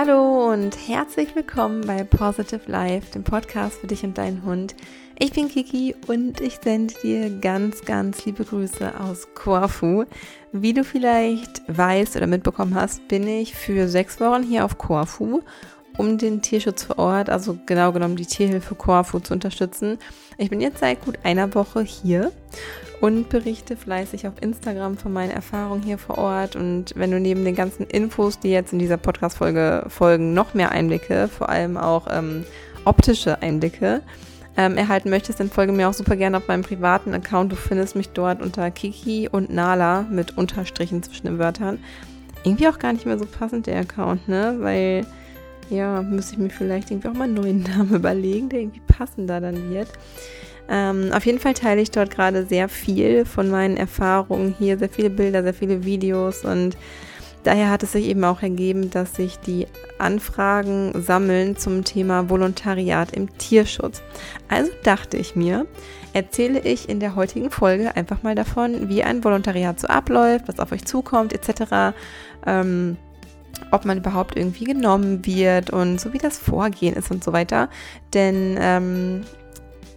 Hallo und herzlich willkommen bei Positive Life, dem Podcast für dich und deinen Hund. Ich bin Kiki und ich sende dir ganz, ganz liebe Grüße aus Korfu. Wie du vielleicht weißt oder mitbekommen hast, bin ich für sechs Wochen hier auf Korfu, um den Tierschutz vor Ort, also genau genommen die Tierhilfe Korfu zu unterstützen. Ich bin jetzt seit gut einer Woche hier und berichte fleißig auf Instagram von meinen Erfahrungen hier vor Ort. Und wenn du neben den ganzen Infos, die jetzt in dieser Podcast-Folge folgen, noch mehr Einblicke, vor allem auch ähm, optische Einblicke, ähm, erhalten möchtest, dann folge mir auch super gerne auf meinem privaten Account. Du findest mich dort unter Kiki und Nala mit Unterstrichen zwischen den Wörtern. Irgendwie auch gar nicht mehr so passend, der Account, ne? Weil, ja, müsste ich mir vielleicht irgendwie auch mal einen neuen Namen überlegen, der irgendwie passender dann wird. Ähm, auf jeden Fall teile ich dort gerade sehr viel von meinen Erfahrungen hier, sehr viele Bilder, sehr viele Videos und daher hat es sich eben auch ergeben, dass sich die Anfragen sammeln zum Thema Volontariat im Tierschutz. Also dachte ich mir, erzähle ich in der heutigen Folge einfach mal davon, wie ein Volontariat so abläuft, was auf euch zukommt, etc. Ähm, ob man überhaupt irgendwie genommen wird und so wie das Vorgehen ist und so weiter. Denn ähm,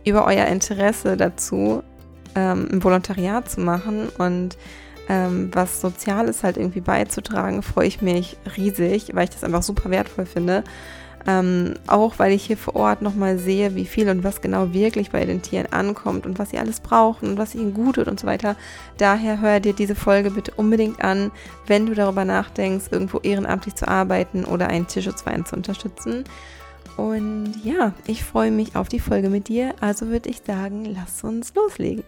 über euer Interesse dazu, ähm, ein Volontariat zu machen und ähm, was Soziales halt irgendwie beizutragen, freue ich mich riesig, weil ich das einfach super wertvoll finde. Ähm, auch weil ich hier vor Ort nochmal sehe, wie viel und was genau wirklich bei den Tieren ankommt und was sie alles brauchen und was ihnen gut tut und so weiter. Daher hör dir diese Folge bitte unbedingt an, wenn du darüber nachdenkst, irgendwo ehrenamtlich zu arbeiten oder einen Tierschutzverein zu unterstützen. Und ja, ich freue mich auf die Folge mit dir. Also würde ich sagen, lass uns loslegen.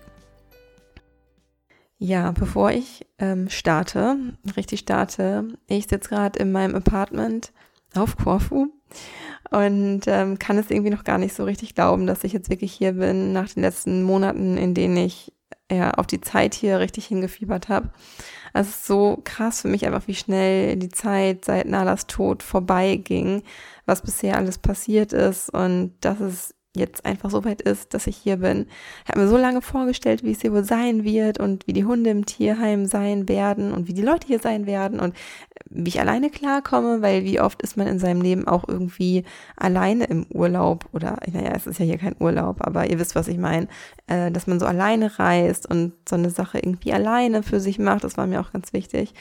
Ja, bevor ich ähm, starte, richtig starte, ich sitze gerade in meinem Apartment auf Korfu und ähm, kann es irgendwie noch gar nicht so richtig glauben, dass ich jetzt wirklich hier bin nach den letzten Monaten, in denen ich ja auf die Zeit hier richtig hingefiebert habe. Also es ist so krass für mich einfach, wie schnell die Zeit seit Nalas Tod vorbeiging was bisher alles passiert ist und dass es jetzt einfach so weit ist, dass ich hier bin. Ich habe mir so lange vorgestellt, wie es hier wohl sein wird und wie die Hunde im Tierheim sein werden und wie die Leute hier sein werden und wie ich alleine klarkomme, weil wie oft ist man in seinem Leben auch irgendwie alleine im Urlaub oder, naja, es ist ja hier kein Urlaub, aber ihr wisst, was ich meine, äh, dass man so alleine reist und so eine Sache irgendwie alleine für sich macht, das war mir auch ganz wichtig.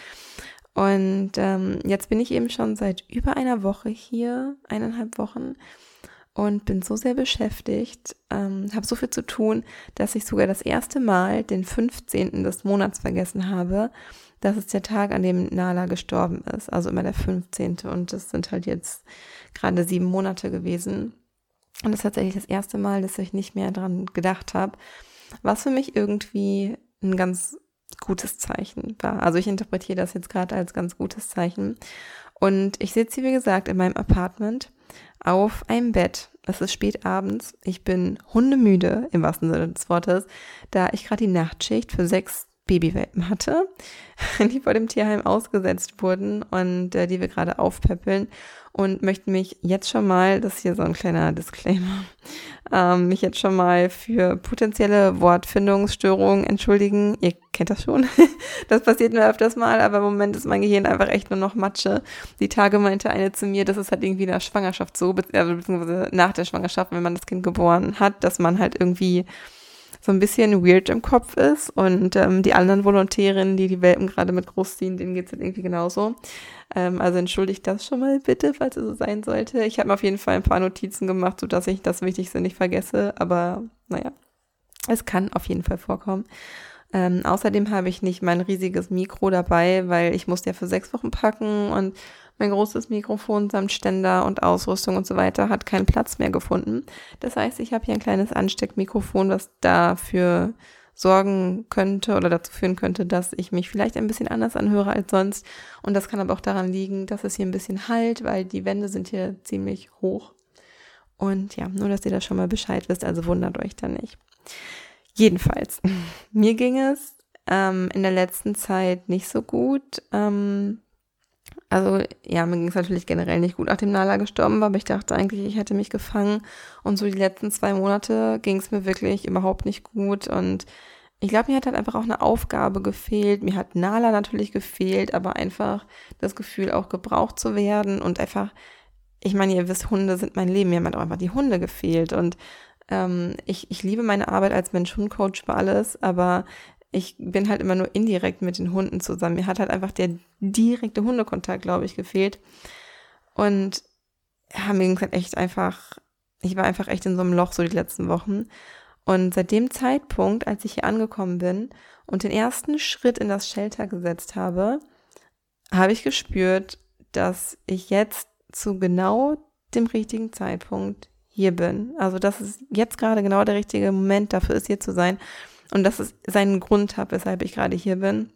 Und ähm, jetzt bin ich eben schon seit über einer Woche hier, eineinhalb Wochen, und bin so sehr beschäftigt, ähm, habe so viel zu tun, dass ich sogar das erste Mal den 15. des Monats vergessen habe. Das ist der Tag, an dem Nala gestorben ist, also immer der 15. Und das sind halt jetzt gerade sieben Monate gewesen. Und das ist tatsächlich das erste Mal, dass ich nicht mehr dran gedacht habe, was für mich irgendwie ein ganz gutes Zeichen war. Also ich interpretiere das jetzt gerade als ganz gutes Zeichen. Und ich sitze wie gesagt, in meinem Apartment auf einem Bett. Es ist spät abends. Ich bin hundemüde, im wahrsten Sinne des Wortes, da ich gerade die Nachtschicht für sechs Babywelpen hatte, die vor dem Tierheim ausgesetzt wurden und äh, die wir gerade aufpäppeln und möchte mich jetzt schon mal, das ist hier so ein kleiner Disclaimer, ähm, mich jetzt schon mal für potenzielle Wortfindungsstörungen entschuldigen. Ihr kennt das schon. das passiert mir öfters mal, aber im Moment ist mein Gehirn einfach echt nur noch Matsche. Die Tage meinte eine zu mir, das ist halt irgendwie in der Schwangerschaft so, beziehungsweise nach der Schwangerschaft, wenn man das Kind geboren hat, dass man halt irgendwie so ein bisschen weird im Kopf ist. Und ähm, die anderen Volontärinnen, die die Welpen gerade mit großziehen, denen geht's halt irgendwie genauso. Ähm, also entschuldigt das schon mal bitte, falls es so sein sollte. Ich habe mir auf jeden Fall ein paar Notizen gemacht, sodass ich das Wichtigste nicht vergesse. Aber naja, es kann auf jeden Fall vorkommen. Ähm, außerdem habe ich nicht mein riesiges Mikro dabei, weil ich musste ja für sechs Wochen packen und mein großes Mikrofon samt Ständer und Ausrüstung und so weiter hat keinen Platz mehr gefunden. Das heißt, ich habe hier ein kleines Ansteckmikrofon, was dafür sorgen könnte oder dazu führen könnte, dass ich mich vielleicht ein bisschen anders anhöre als sonst. Und das kann aber auch daran liegen, dass es hier ein bisschen halt, weil die Wände sind hier ziemlich hoch. Und ja, nur, dass ihr da schon mal Bescheid wisst, also wundert euch da nicht. Jedenfalls, mir ging es ähm, in der letzten Zeit nicht so gut. Ähm, also ja, mir ging es natürlich generell nicht gut, nachdem Nala gestorben war, aber ich dachte eigentlich, ich hätte mich gefangen. Und so die letzten zwei Monate ging es mir wirklich überhaupt nicht gut und ich glaube, mir hat halt einfach auch eine Aufgabe gefehlt. Mir hat Nala natürlich gefehlt, aber einfach das Gefühl, auch gebraucht zu werden und einfach, ich meine, ihr wisst, Hunde sind mein Leben. Mir haben auch einfach die Hunde gefehlt. Und ähm, ich, ich liebe meine Arbeit als Mensch-Hund-Coach für alles, aber ich bin halt immer nur indirekt mit den Hunden zusammen. Mir hat halt einfach der direkte Hundekontakt, glaube ich, gefehlt. Und ja, mir halt echt einfach, ich war einfach echt in so einem Loch so die letzten Wochen. Und seit dem Zeitpunkt, als ich hier angekommen bin und den ersten Schritt in das Shelter gesetzt habe, habe ich gespürt, dass ich jetzt zu genau dem richtigen Zeitpunkt hier bin. Also, dass es jetzt gerade genau der richtige Moment dafür ist, hier zu sein. Und dass es seinen Grund hat, weshalb ich gerade hier bin.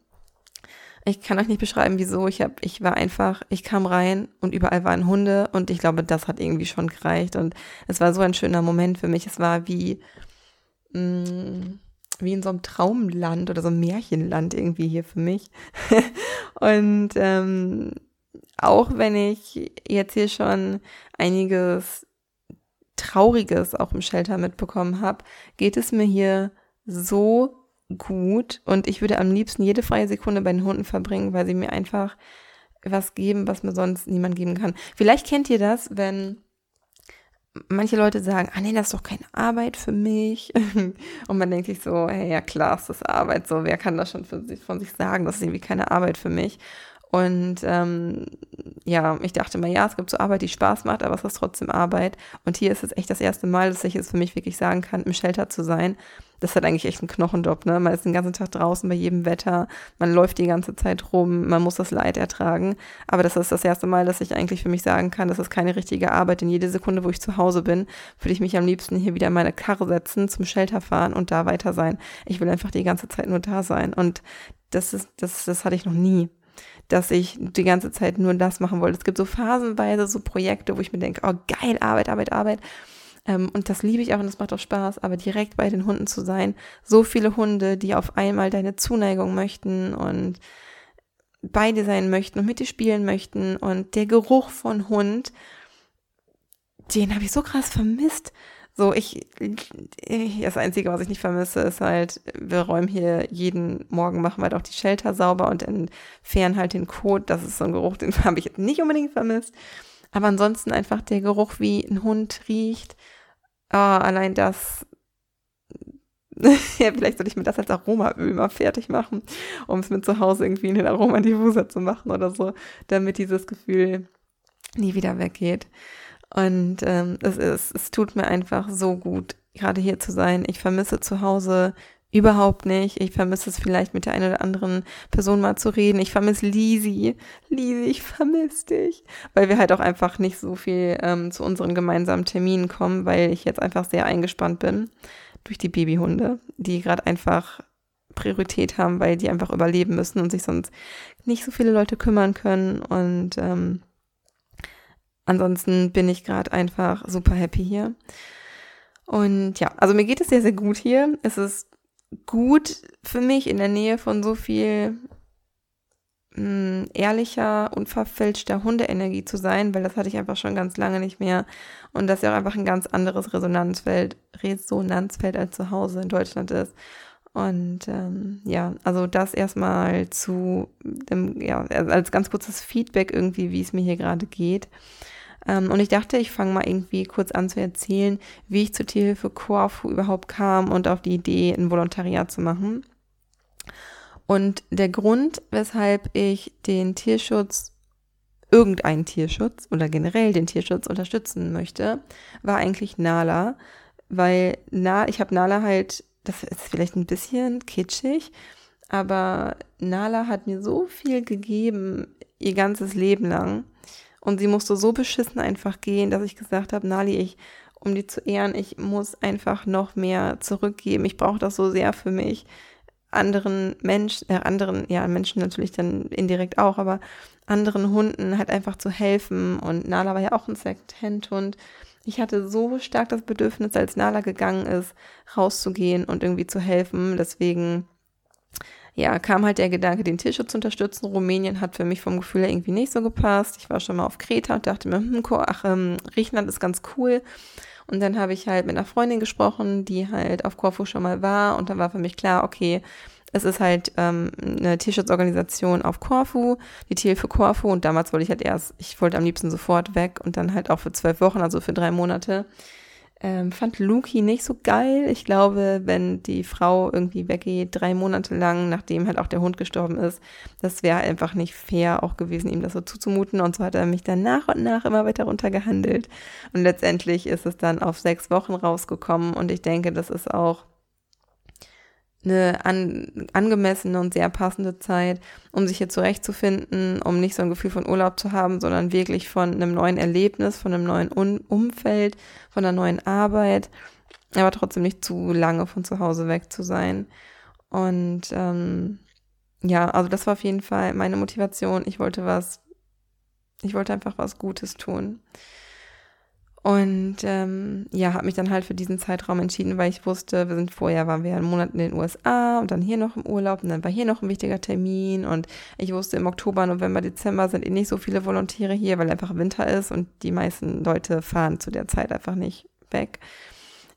Ich kann euch nicht beschreiben, wieso. Ich habe, ich war einfach, ich kam rein und überall waren Hunde und ich glaube, das hat irgendwie schon gereicht. Und es war so ein schöner Moment für mich. Es war wie, Mm, wie in so einem Traumland oder so einem Märchenland irgendwie hier für mich. und ähm, auch wenn ich jetzt hier schon einiges Trauriges auch im Shelter mitbekommen habe, geht es mir hier so gut und ich würde am liebsten jede freie Sekunde bei den Hunden verbringen, weil sie mir einfach was geben, was mir sonst niemand geben kann. Vielleicht kennt ihr das, wenn manche Leute sagen, ah nee, das ist doch keine Arbeit für mich. Und man denkt sich so, hey, ja klar, ist Arbeit, so, wer kann das schon sich, von sich sagen, das ist irgendwie keine Arbeit für mich. Und ähm, ja, ich dachte mir, ja, es gibt so Arbeit, die Spaß macht, aber es ist trotzdem Arbeit. Und hier ist es echt das erste Mal, dass ich es für mich wirklich sagen kann, im Shelter zu sein das ist halt eigentlich echt ein Knochenjob, ne? Man ist den ganzen Tag draußen bei jedem Wetter, man läuft die ganze Zeit rum, man muss das Leid ertragen. Aber das ist das erste Mal, dass ich eigentlich für mich sagen kann, das ist keine richtige Arbeit. Denn jede Sekunde, wo ich zu Hause bin, würde ich mich am liebsten hier wieder in meine Karre setzen, zum Shelter fahren und da weiter sein. Ich will einfach die ganze Zeit nur da sein. Und das ist, das, das hatte ich noch nie dass ich die ganze Zeit nur das machen wollte. Es gibt so phasenweise so Projekte, wo ich mir denke, oh geil, Arbeit, Arbeit, Arbeit. Ähm, und das liebe ich auch und das macht auch Spaß, aber direkt bei den Hunden zu sein. So viele Hunde, die auf einmal deine Zuneigung möchten und bei dir sein möchten und mit dir spielen möchten. Und der Geruch von Hund, den habe ich so krass vermisst. So, ich, das Einzige, was ich nicht vermisse, ist halt, wir räumen hier jeden Morgen, machen wir halt auch die Shelter sauber und entfernen halt den Kot. Das ist so ein Geruch, den habe ich nicht unbedingt vermisst. Aber ansonsten einfach der Geruch, wie ein Hund riecht, oh, allein das, ja, vielleicht sollte ich mir das als Aromaöl mal fertig machen, um es mir zu Hause irgendwie in den Aromadiffuser zu machen oder so, damit dieses Gefühl nie wieder weggeht. Und ähm, es, ist, es tut mir einfach so gut, gerade hier zu sein. Ich vermisse zu Hause überhaupt nicht. Ich vermisse es vielleicht mit der einen oder anderen Person mal zu reden. Ich vermisse Lisi. Lisi, ich vermisse dich. Weil wir halt auch einfach nicht so viel ähm, zu unseren gemeinsamen Terminen kommen, weil ich jetzt einfach sehr eingespannt bin durch die Babyhunde, die gerade einfach Priorität haben, weil die einfach überleben müssen und sich sonst nicht so viele Leute kümmern können. Und ähm, ansonsten bin ich gerade einfach super happy hier. Und ja, also mir geht es sehr, sehr gut hier. Es ist gut für mich in der Nähe von so viel mh, hm, ehrlicher, unverfälschter Hundeenergie zu sein, weil das hatte ich einfach schon ganz lange nicht mehr. Und das ja auch einfach ein ganz anderes Resonanzfeld, Resonanzfeld als zu Hause in Deutschland ist. Und ähm, ja, also das erstmal zu dem, ja, als ganz kurzes Feedback irgendwie, wie es mir hier gerade geht. Ähm, und ich dachte, ich fange mal irgendwie kurz an zu erzählen, wie ich zur Tierhilfe Corfu überhaupt kam und auf die Idee, ein Volontariat zu machen. Und der Grund, weshalb ich den Tierschutz, irgendeinen Tierschutz oder generell den Tierschutz unterstützen möchte, war eigentlich Nala, weil Na, ich habe Nala halt, das ist vielleicht ein bisschen kitschig, aber Nala hat mir so viel gegeben, ihr ganzes Leben lang. Und sie musste so beschissen einfach gehen, dass ich gesagt habe, Nali, ich, um die zu ehren, ich muss einfach noch mehr zurückgeben. Ich brauche das so sehr für mich. Anderen Menschen, äh, anderen, ja, Menschen natürlich dann indirekt auch, aber anderen Hunden halt einfach zu helfen. Und Nala war ja auch ein Second-Hand-Hund. Ich hatte so stark das Bedürfnis, als Nala gegangen ist, rauszugehen und irgendwie zu helfen. Deswegen ja, kam halt der Gedanke, den Tierschutz zu unterstützen. Rumänien hat für mich vom Gefühl her irgendwie nicht so gepasst. Ich war schon mal auf Kreta und dachte mir, hm, ach, ähm, Griechenland ist ganz cool. Und dann habe ich halt mit einer Freundin gesprochen, die halt auf Korfu schon mal war. Und dann war für mich klar, okay, es ist halt ähm, eine Tierschutzorganisation auf Korfu, die Tierhilfe Korfu. Und damals wollte ich halt erst, ich wollte am liebsten sofort weg und dann halt auch für zwölf Wochen, also für drei Monate. Ähm, fand Luki nicht so geil. Ich glaube, wenn die Frau irgendwie weggeht, drei Monate lang, nachdem halt auch der Hund gestorben ist, das wäre einfach nicht fair auch gewesen, ihm das so zuzumuten. Und so hat er mich dann nach und nach immer weiter runtergehandelt. Und letztendlich ist es dann auf sechs Wochen rausgekommen. Und ich denke, das ist auch eine an, angemessene und sehr passende Zeit, um sich hier zurechtzufinden, um nicht so ein Gefühl von Urlaub zu haben, sondern wirklich von einem neuen Erlebnis, von einem neuen Un Umfeld, von einer neuen Arbeit, aber trotzdem nicht zu lange von zu Hause weg zu sein. Und ähm, ja, also das war auf jeden Fall meine Motivation. Ich wollte was, ich wollte einfach was Gutes tun. Und ähm, ja, habe mich dann halt für diesen Zeitraum entschieden, weil ich wusste, wir sind vorher, waren wir einen Monat in den USA und dann hier noch im Urlaub und dann war hier noch ein wichtiger Termin und ich wusste, im Oktober, November, Dezember sind eh nicht so viele Volontäre hier, weil einfach Winter ist und die meisten Leute fahren zu der Zeit einfach nicht weg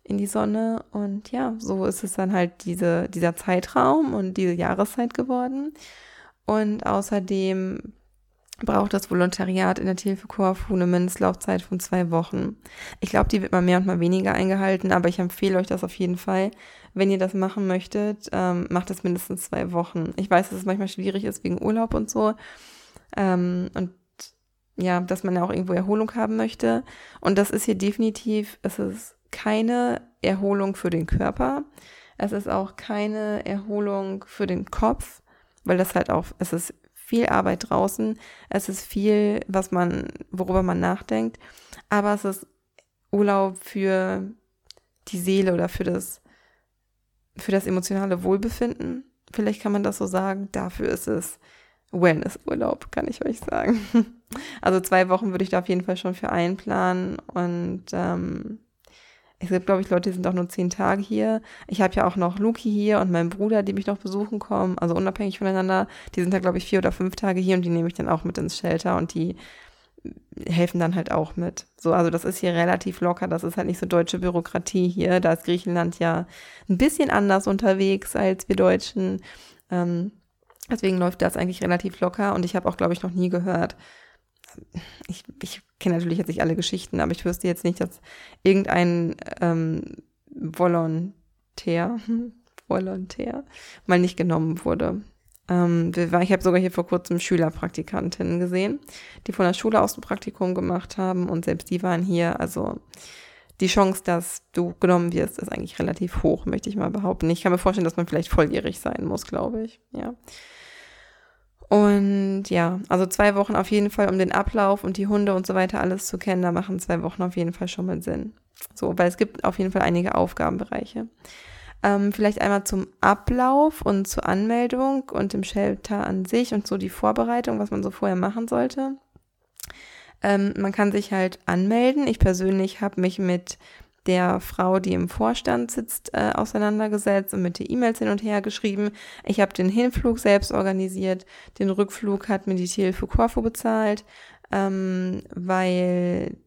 in die Sonne. Und ja, so ist es dann halt diese, dieser Zeitraum und diese Jahreszeit geworden. Und außerdem braucht das Volontariat in der Tierhilfe Korfu eine Mindestlaufzeit von zwei Wochen. Ich glaube, die wird mal mehr und mal weniger eingehalten, aber ich empfehle euch das auf jeden Fall. Wenn ihr das machen möchtet, ähm, macht es mindestens zwei Wochen. Ich weiß, dass es manchmal schwierig ist wegen Urlaub und so. Ähm, und ja, dass man ja auch irgendwo Erholung haben möchte. Und das ist hier definitiv, es ist keine Erholung für den Körper. Es ist auch keine Erholung für den Kopf, weil das halt auch, es ist viel Arbeit draußen, es ist viel, was man, worüber man nachdenkt, aber es ist Urlaub für die Seele oder für das, für das emotionale Wohlbefinden. Vielleicht kann man das so sagen. Dafür ist es Wellness-Urlaub, kann ich euch sagen. Also zwei Wochen würde ich da auf jeden Fall schon für einplanen und ähm, es gibt, glaube ich, Leute, die sind auch nur zehn Tage hier. Ich habe ja auch noch Luki hier und meinen Bruder, die mich noch besuchen kommen, also unabhängig voneinander. Die sind da, glaube ich, vier oder fünf Tage hier und die nehme ich dann auch mit ins Shelter und die helfen dann halt auch mit. So, also das ist hier relativ locker. Das ist halt nicht so deutsche Bürokratie hier. Da ist Griechenland ja ein bisschen anders unterwegs als wir Deutschen. Ähm, deswegen läuft das eigentlich relativ locker und ich habe auch, glaube ich, noch nie gehört, ich, ich kenne natürlich jetzt nicht alle Geschichten, aber ich wüsste jetzt nicht, dass irgendein ähm, Volontär, Volontär mal nicht genommen wurde. Ähm, ich habe sogar hier vor kurzem Schülerpraktikantinnen gesehen, die von der Schule aus ein Praktikum gemacht haben und selbst die waren hier. Also die Chance, dass du genommen wirst, ist eigentlich relativ hoch, möchte ich mal behaupten. Ich kann mir vorstellen, dass man vielleicht volljährig sein muss, glaube ich. Ja. Und ja, also zwei Wochen auf jeden Fall, um den Ablauf und die Hunde und so weiter alles zu kennen. Da machen zwei Wochen auf jeden Fall schon mal Sinn. So, weil es gibt auf jeden Fall einige Aufgabenbereiche. Ähm, vielleicht einmal zum Ablauf und zur Anmeldung und dem Shelter an sich und so die Vorbereitung, was man so vorher machen sollte. Ähm, man kann sich halt anmelden. Ich persönlich habe mich mit der Frau, die im Vorstand sitzt, äh, auseinandergesetzt und mit den E-Mails hin und her geschrieben. Ich habe den Hinflug selbst organisiert, den Rückflug hat mir die Tierhilfe Corfu bezahlt, ähm, weil,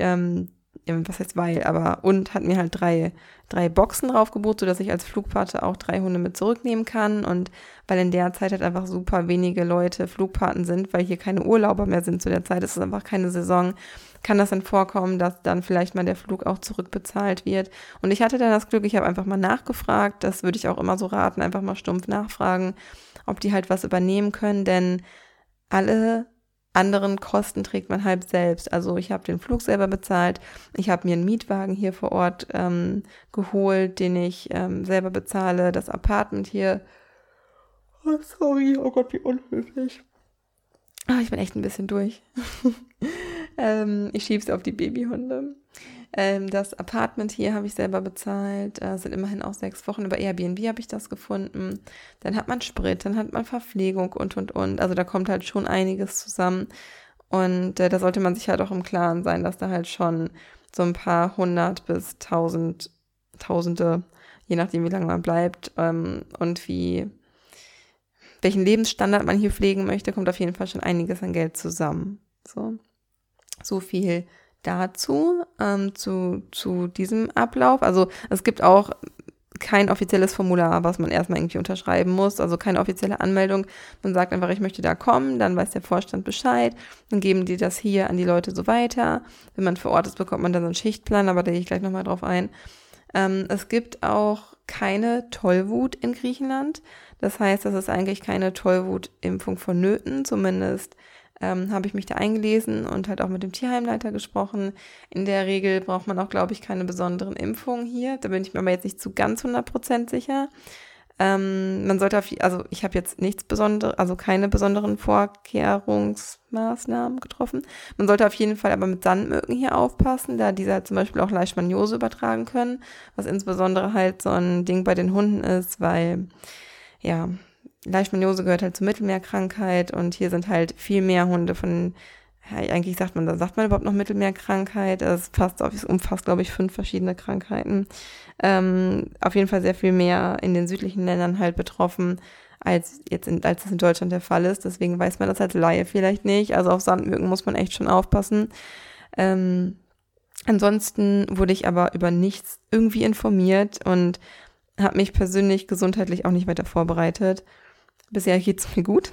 ähm, was heißt weil, aber und hat mir halt drei, drei Boxen draufgebucht, sodass ich als Flugpate auch drei Hunde mit zurücknehmen kann. Und weil in der Zeit halt einfach super wenige Leute Flugpaten sind, weil hier keine Urlauber mehr sind zu der Zeit, es ist einfach keine Saison kann das dann vorkommen, dass dann vielleicht mal der Flug auch zurückbezahlt wird. Und ich hatte dann das Glück, ich habe einfach mal nachgefragt, das würde ich auch immer so raten, einfach mal stumpf nachfragen, ob die halt was übernehmen können, denn alle anderen Kosten trägt man halb selbst. Also ich habe den Flug selber bezahlt, ich habe mir einen Mietwagen hier vor Ort ähm, geholt, den ich ähm, selber bezahle, das Apartment hier. Oh, sorry, oh Gott, wie unhöflich. Ah, ich bin echt ein bisschen durch. ähm, ich schiebe es auf die Babyhunde. Ähm, das Apartment hier habe ich selber bezahlt. Äh, sind immerhin auch sechs Wochen. Über Airbnb habe ich das gefunden. Dann hat man Sprit, dann hat man Verpflegung und, und, und. Also da kommt halt schon einiges zusammen. Und äh, da sollte man sich halt auch im Klaren sein, dass da halt schon so ein paar hundert bis tausend, tausende, je nachdem wie lange man bleibt ähm, und wie welchen Lebensstandard man hier pflegen möchte, kommt auf jeden Fall schon einiges an Geld zusammen. So, so viel dazu, ähm, zu, zu diesem Ablauf. Also es gibt auch kein offizielles Formular, was man erstmal irgendwie unterschreiben muss, also keine offizielle Anmeldung. Man sagt einfach, ich möchte da kommen, dann weiß der Vorstand Bescheid, dann geben die das hier an die Leute so weiter. Wenn man vor Ort ist, bekommt man dann so einen Schichtplan, aber da gehe ich gleich nochmal drauf ein. Ähm, es gibt auch keine Tollwut in Griechenland. Das heißt, das ist eigentlich keine Tollwutimpfung vonnöten, zumindest ähm, habe ich mich da eingelesen und halt auch mit dem Tierheimleiter gesprochen. In der Regel braucht man auch, glaube ich, keine besonderen Impfungen hier. Da bin ich mir aber jetzt nicht zu ganz 100% sicher. Ähm, man sollte auf, also ich habe jetzt nichts besonderes, also keine besonderen Vorkehrungsmaßnahmen getroffen. Man sollte auf jeden Fall aber mit Sandmücken hier aufpassen, da diese halt zum Beispiel auch Leishmaniose übertragen können, was insbesondere halt so ein Ding bei den Hunden ist, weil ja, Leishmaniose gehört halt zur Mittelmeerkrankheit und hier sind halt viel mehr Hunde von, ja, eigentlich sagt man, da sagt man überhaupt noch Mittelmeerkrankheit. Es passt auf, es umfasst, glaube ich, fünf verschiedene Krankheiten. Ähm, auf jeden Fall sehr viel mehr in den südlichen Ländern halt betroffen, als jetzt in, als es in Deutschland der Fall ist. Deswegen weiß man das als Laie vielleicht nicht. Also auf Sandmücken muss man echt schon aufpassen. Ähm, ansonsten wurde ich aber über nichts irgendwie informiert und habe mich persönlich gesundheitlich auch nicht weiter vorbereitet. Bisher geht's mir gut.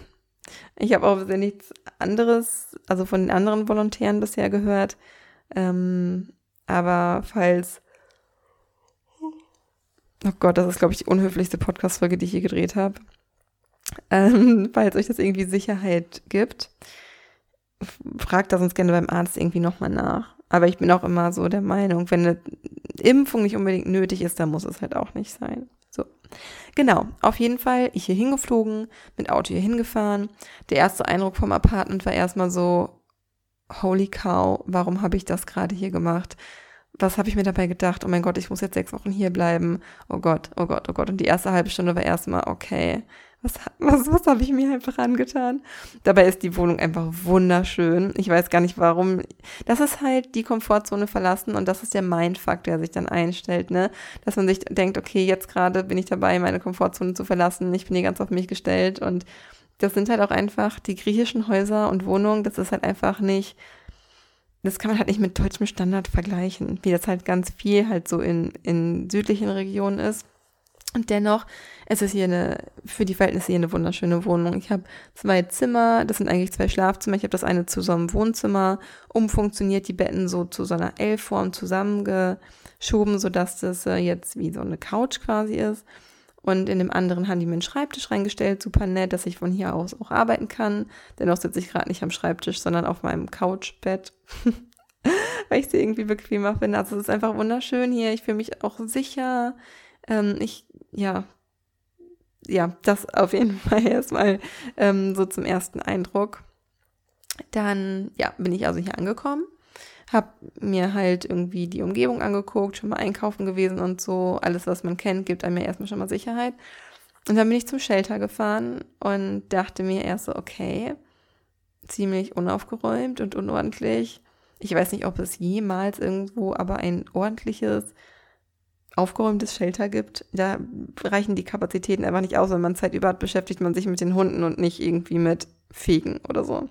Ich habe auch bisher nichts anderes, also von den anderen Volontären bisher gehört. Ähm, aber falls. Oh Gott, das ist, glaube ich, die unhöflichste Podcast-Folge, die ich je gedreht habe. Ähm, falls euch das irgendwie Sicherheit gibt, fragt das uns gerne beim Arzt irgendwie nochmal nach. Aber ich bin auch immer so der Meinung, wenn eine Impfung nicht unbedingt nötig ist, dann muss es halt auch nicht sein. Genau, auf jeden Fall, ich hier hingeflogen, mit Auto hier hingefahren. Der erste Eindruck vom Apartment war erstmal so, holy cow, warum habe ich das gerade hier gemacht? Was habe ich mir dabei gedacht? Oh mein Gott, ich muss jetzt sechs Wochen hier bleiben. Oh Gott, oh Gott, oh Gott. Und die erste halbe Stunde war erstmal, okay, was, was, was habe ich mir einfach angetan? Dabei ist die Wohnung einfach wunderschön. Ich weiß gar nicht warum. Das ist halt die Komfortzone verlassen und das ist der Mindfuck, der sich dann einstellt, ne? Dass man sich denkt, okay, jetzt gerade bin ich dabei, meine Komfortzone zu verlassen. Ich bin hier ganz auf mich gestellt und das sind halt auch einfach die griechischen Häuser und Wohnungen. Das ist halt einfach nicht, das kann man halt nicht mit deutschem Standard vergleichen, wie das halt ganz viel halt so in, in südlichen Regionen ist. Und dennoch es ist hier eine, für die Verhältnisse hier eine wunderschöne Wohnung. Ich habe zwei Zimmer, das sind eigentlich zwei Schlafzimmer. Ich habe das eine zu so einem Wohnzimmer umfunktioniert, die Betten so zu so einer L-Form zusammengeschoben, sodass das äh, jetzt wie so eine Couch quasi ist. Und in dem anderen haben die mir einen Schreibtisch reingestellt, super nett, dass ich von hier aus auch arbeiten kann. Dennoch sitze ich gerade nicht am Schreibtisch, sondern auf meinem Couchbett. Weil ich sie irgendwie bequemer finde. Also es ist einfach wunderschön hier. Ich fühle mich auch sicher. Ähm, ich, ja, ja, das auf jeden Fall erstmal ähm, so zum ersten Eindruck. Dann, ja, bin ich also hier angekommen, habe mir halt irgendwie die Umgebung angeguckt, schon mal einkaufen gewesen und so. Alles, was man kennt, gibt einem ja erstmal schon mal Sicherheit. Und dann bin ich zum Shelter gefahren und dachte mir erst so, okay, ziemlich unaufgeräumt und unordentlich. Ich weiß nicht, ob es jemals irgendwo aber ein ordentliches aufgeräumtes Shelter gibt, da reichen die Kapazitäten einfach nicht aus. Wenn man Zeit über hat, beschäftigt man sich mit den Hunden und nicht irgendwie mit Fegen oder so.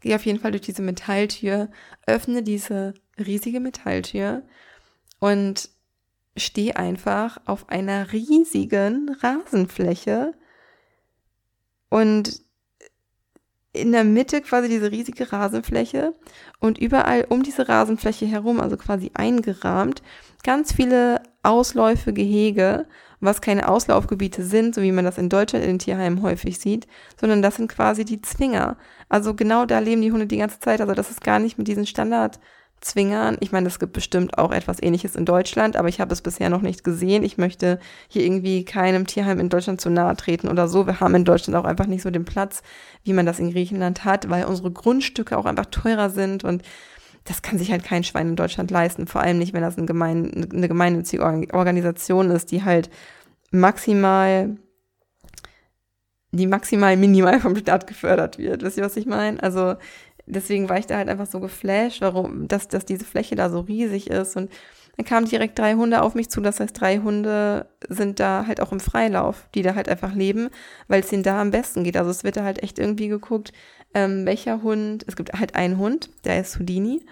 Gehe auf jeden Fall durch diese Metalltür, öffne diese riesige Metalltür und stehe einfach auf einer riesigen Rasenfläche und in der Mitte quasi diese riesige Rasenfläche und überall um diese Rasenfläche herum, also quasi eingerahmt, ganz viele Ausläufe, Gehege, was keine Auslaufgebiete sind, so wie man das in Deutschland in den Tierheimen häufig sieht, sondern das sind quasi die Zwinger. Also genau da leben die Hunde die ganze Zeit. Also das ist gar nicht mit diesen Standardzwingern. Ich meine, es gibt bestimmt auch etwas ähnliches in Deutschland, aber ich habe es bisher noch nicht gesehen. Ich möchte hier irgendwie keinem Tierheim in Deutschland zu nahe treten oder so. Wir haben in Deutschland auch einfach nicht so den Platz, wie man das in Griechenland hat, weil unsere Grundstücke auch einfach teurer sind und das kann sich halt kein Schwein in Deutschland leisten, vor allem nicht, wenn das eine gemeinnützige Organisation ist, die halt maximal, die maximal minimal vom Staat gefördert wird. Wisst ihr, was ich meine? Also deswegen war ich da halt einfach so geflasht, warum, dass, dass diese Fläche da so riesig ist und dann kamen direkt drei Hunde auf mich zu. Das heißt, drei Hunde sind da halt auch im Freilauf, die da halt einfach leben, weil es denen da am besten geht. Also es wird da halt echt irgendwie geguckt, ähm, welcher Hund, es gibt halt einen Hund, der ist Houdini.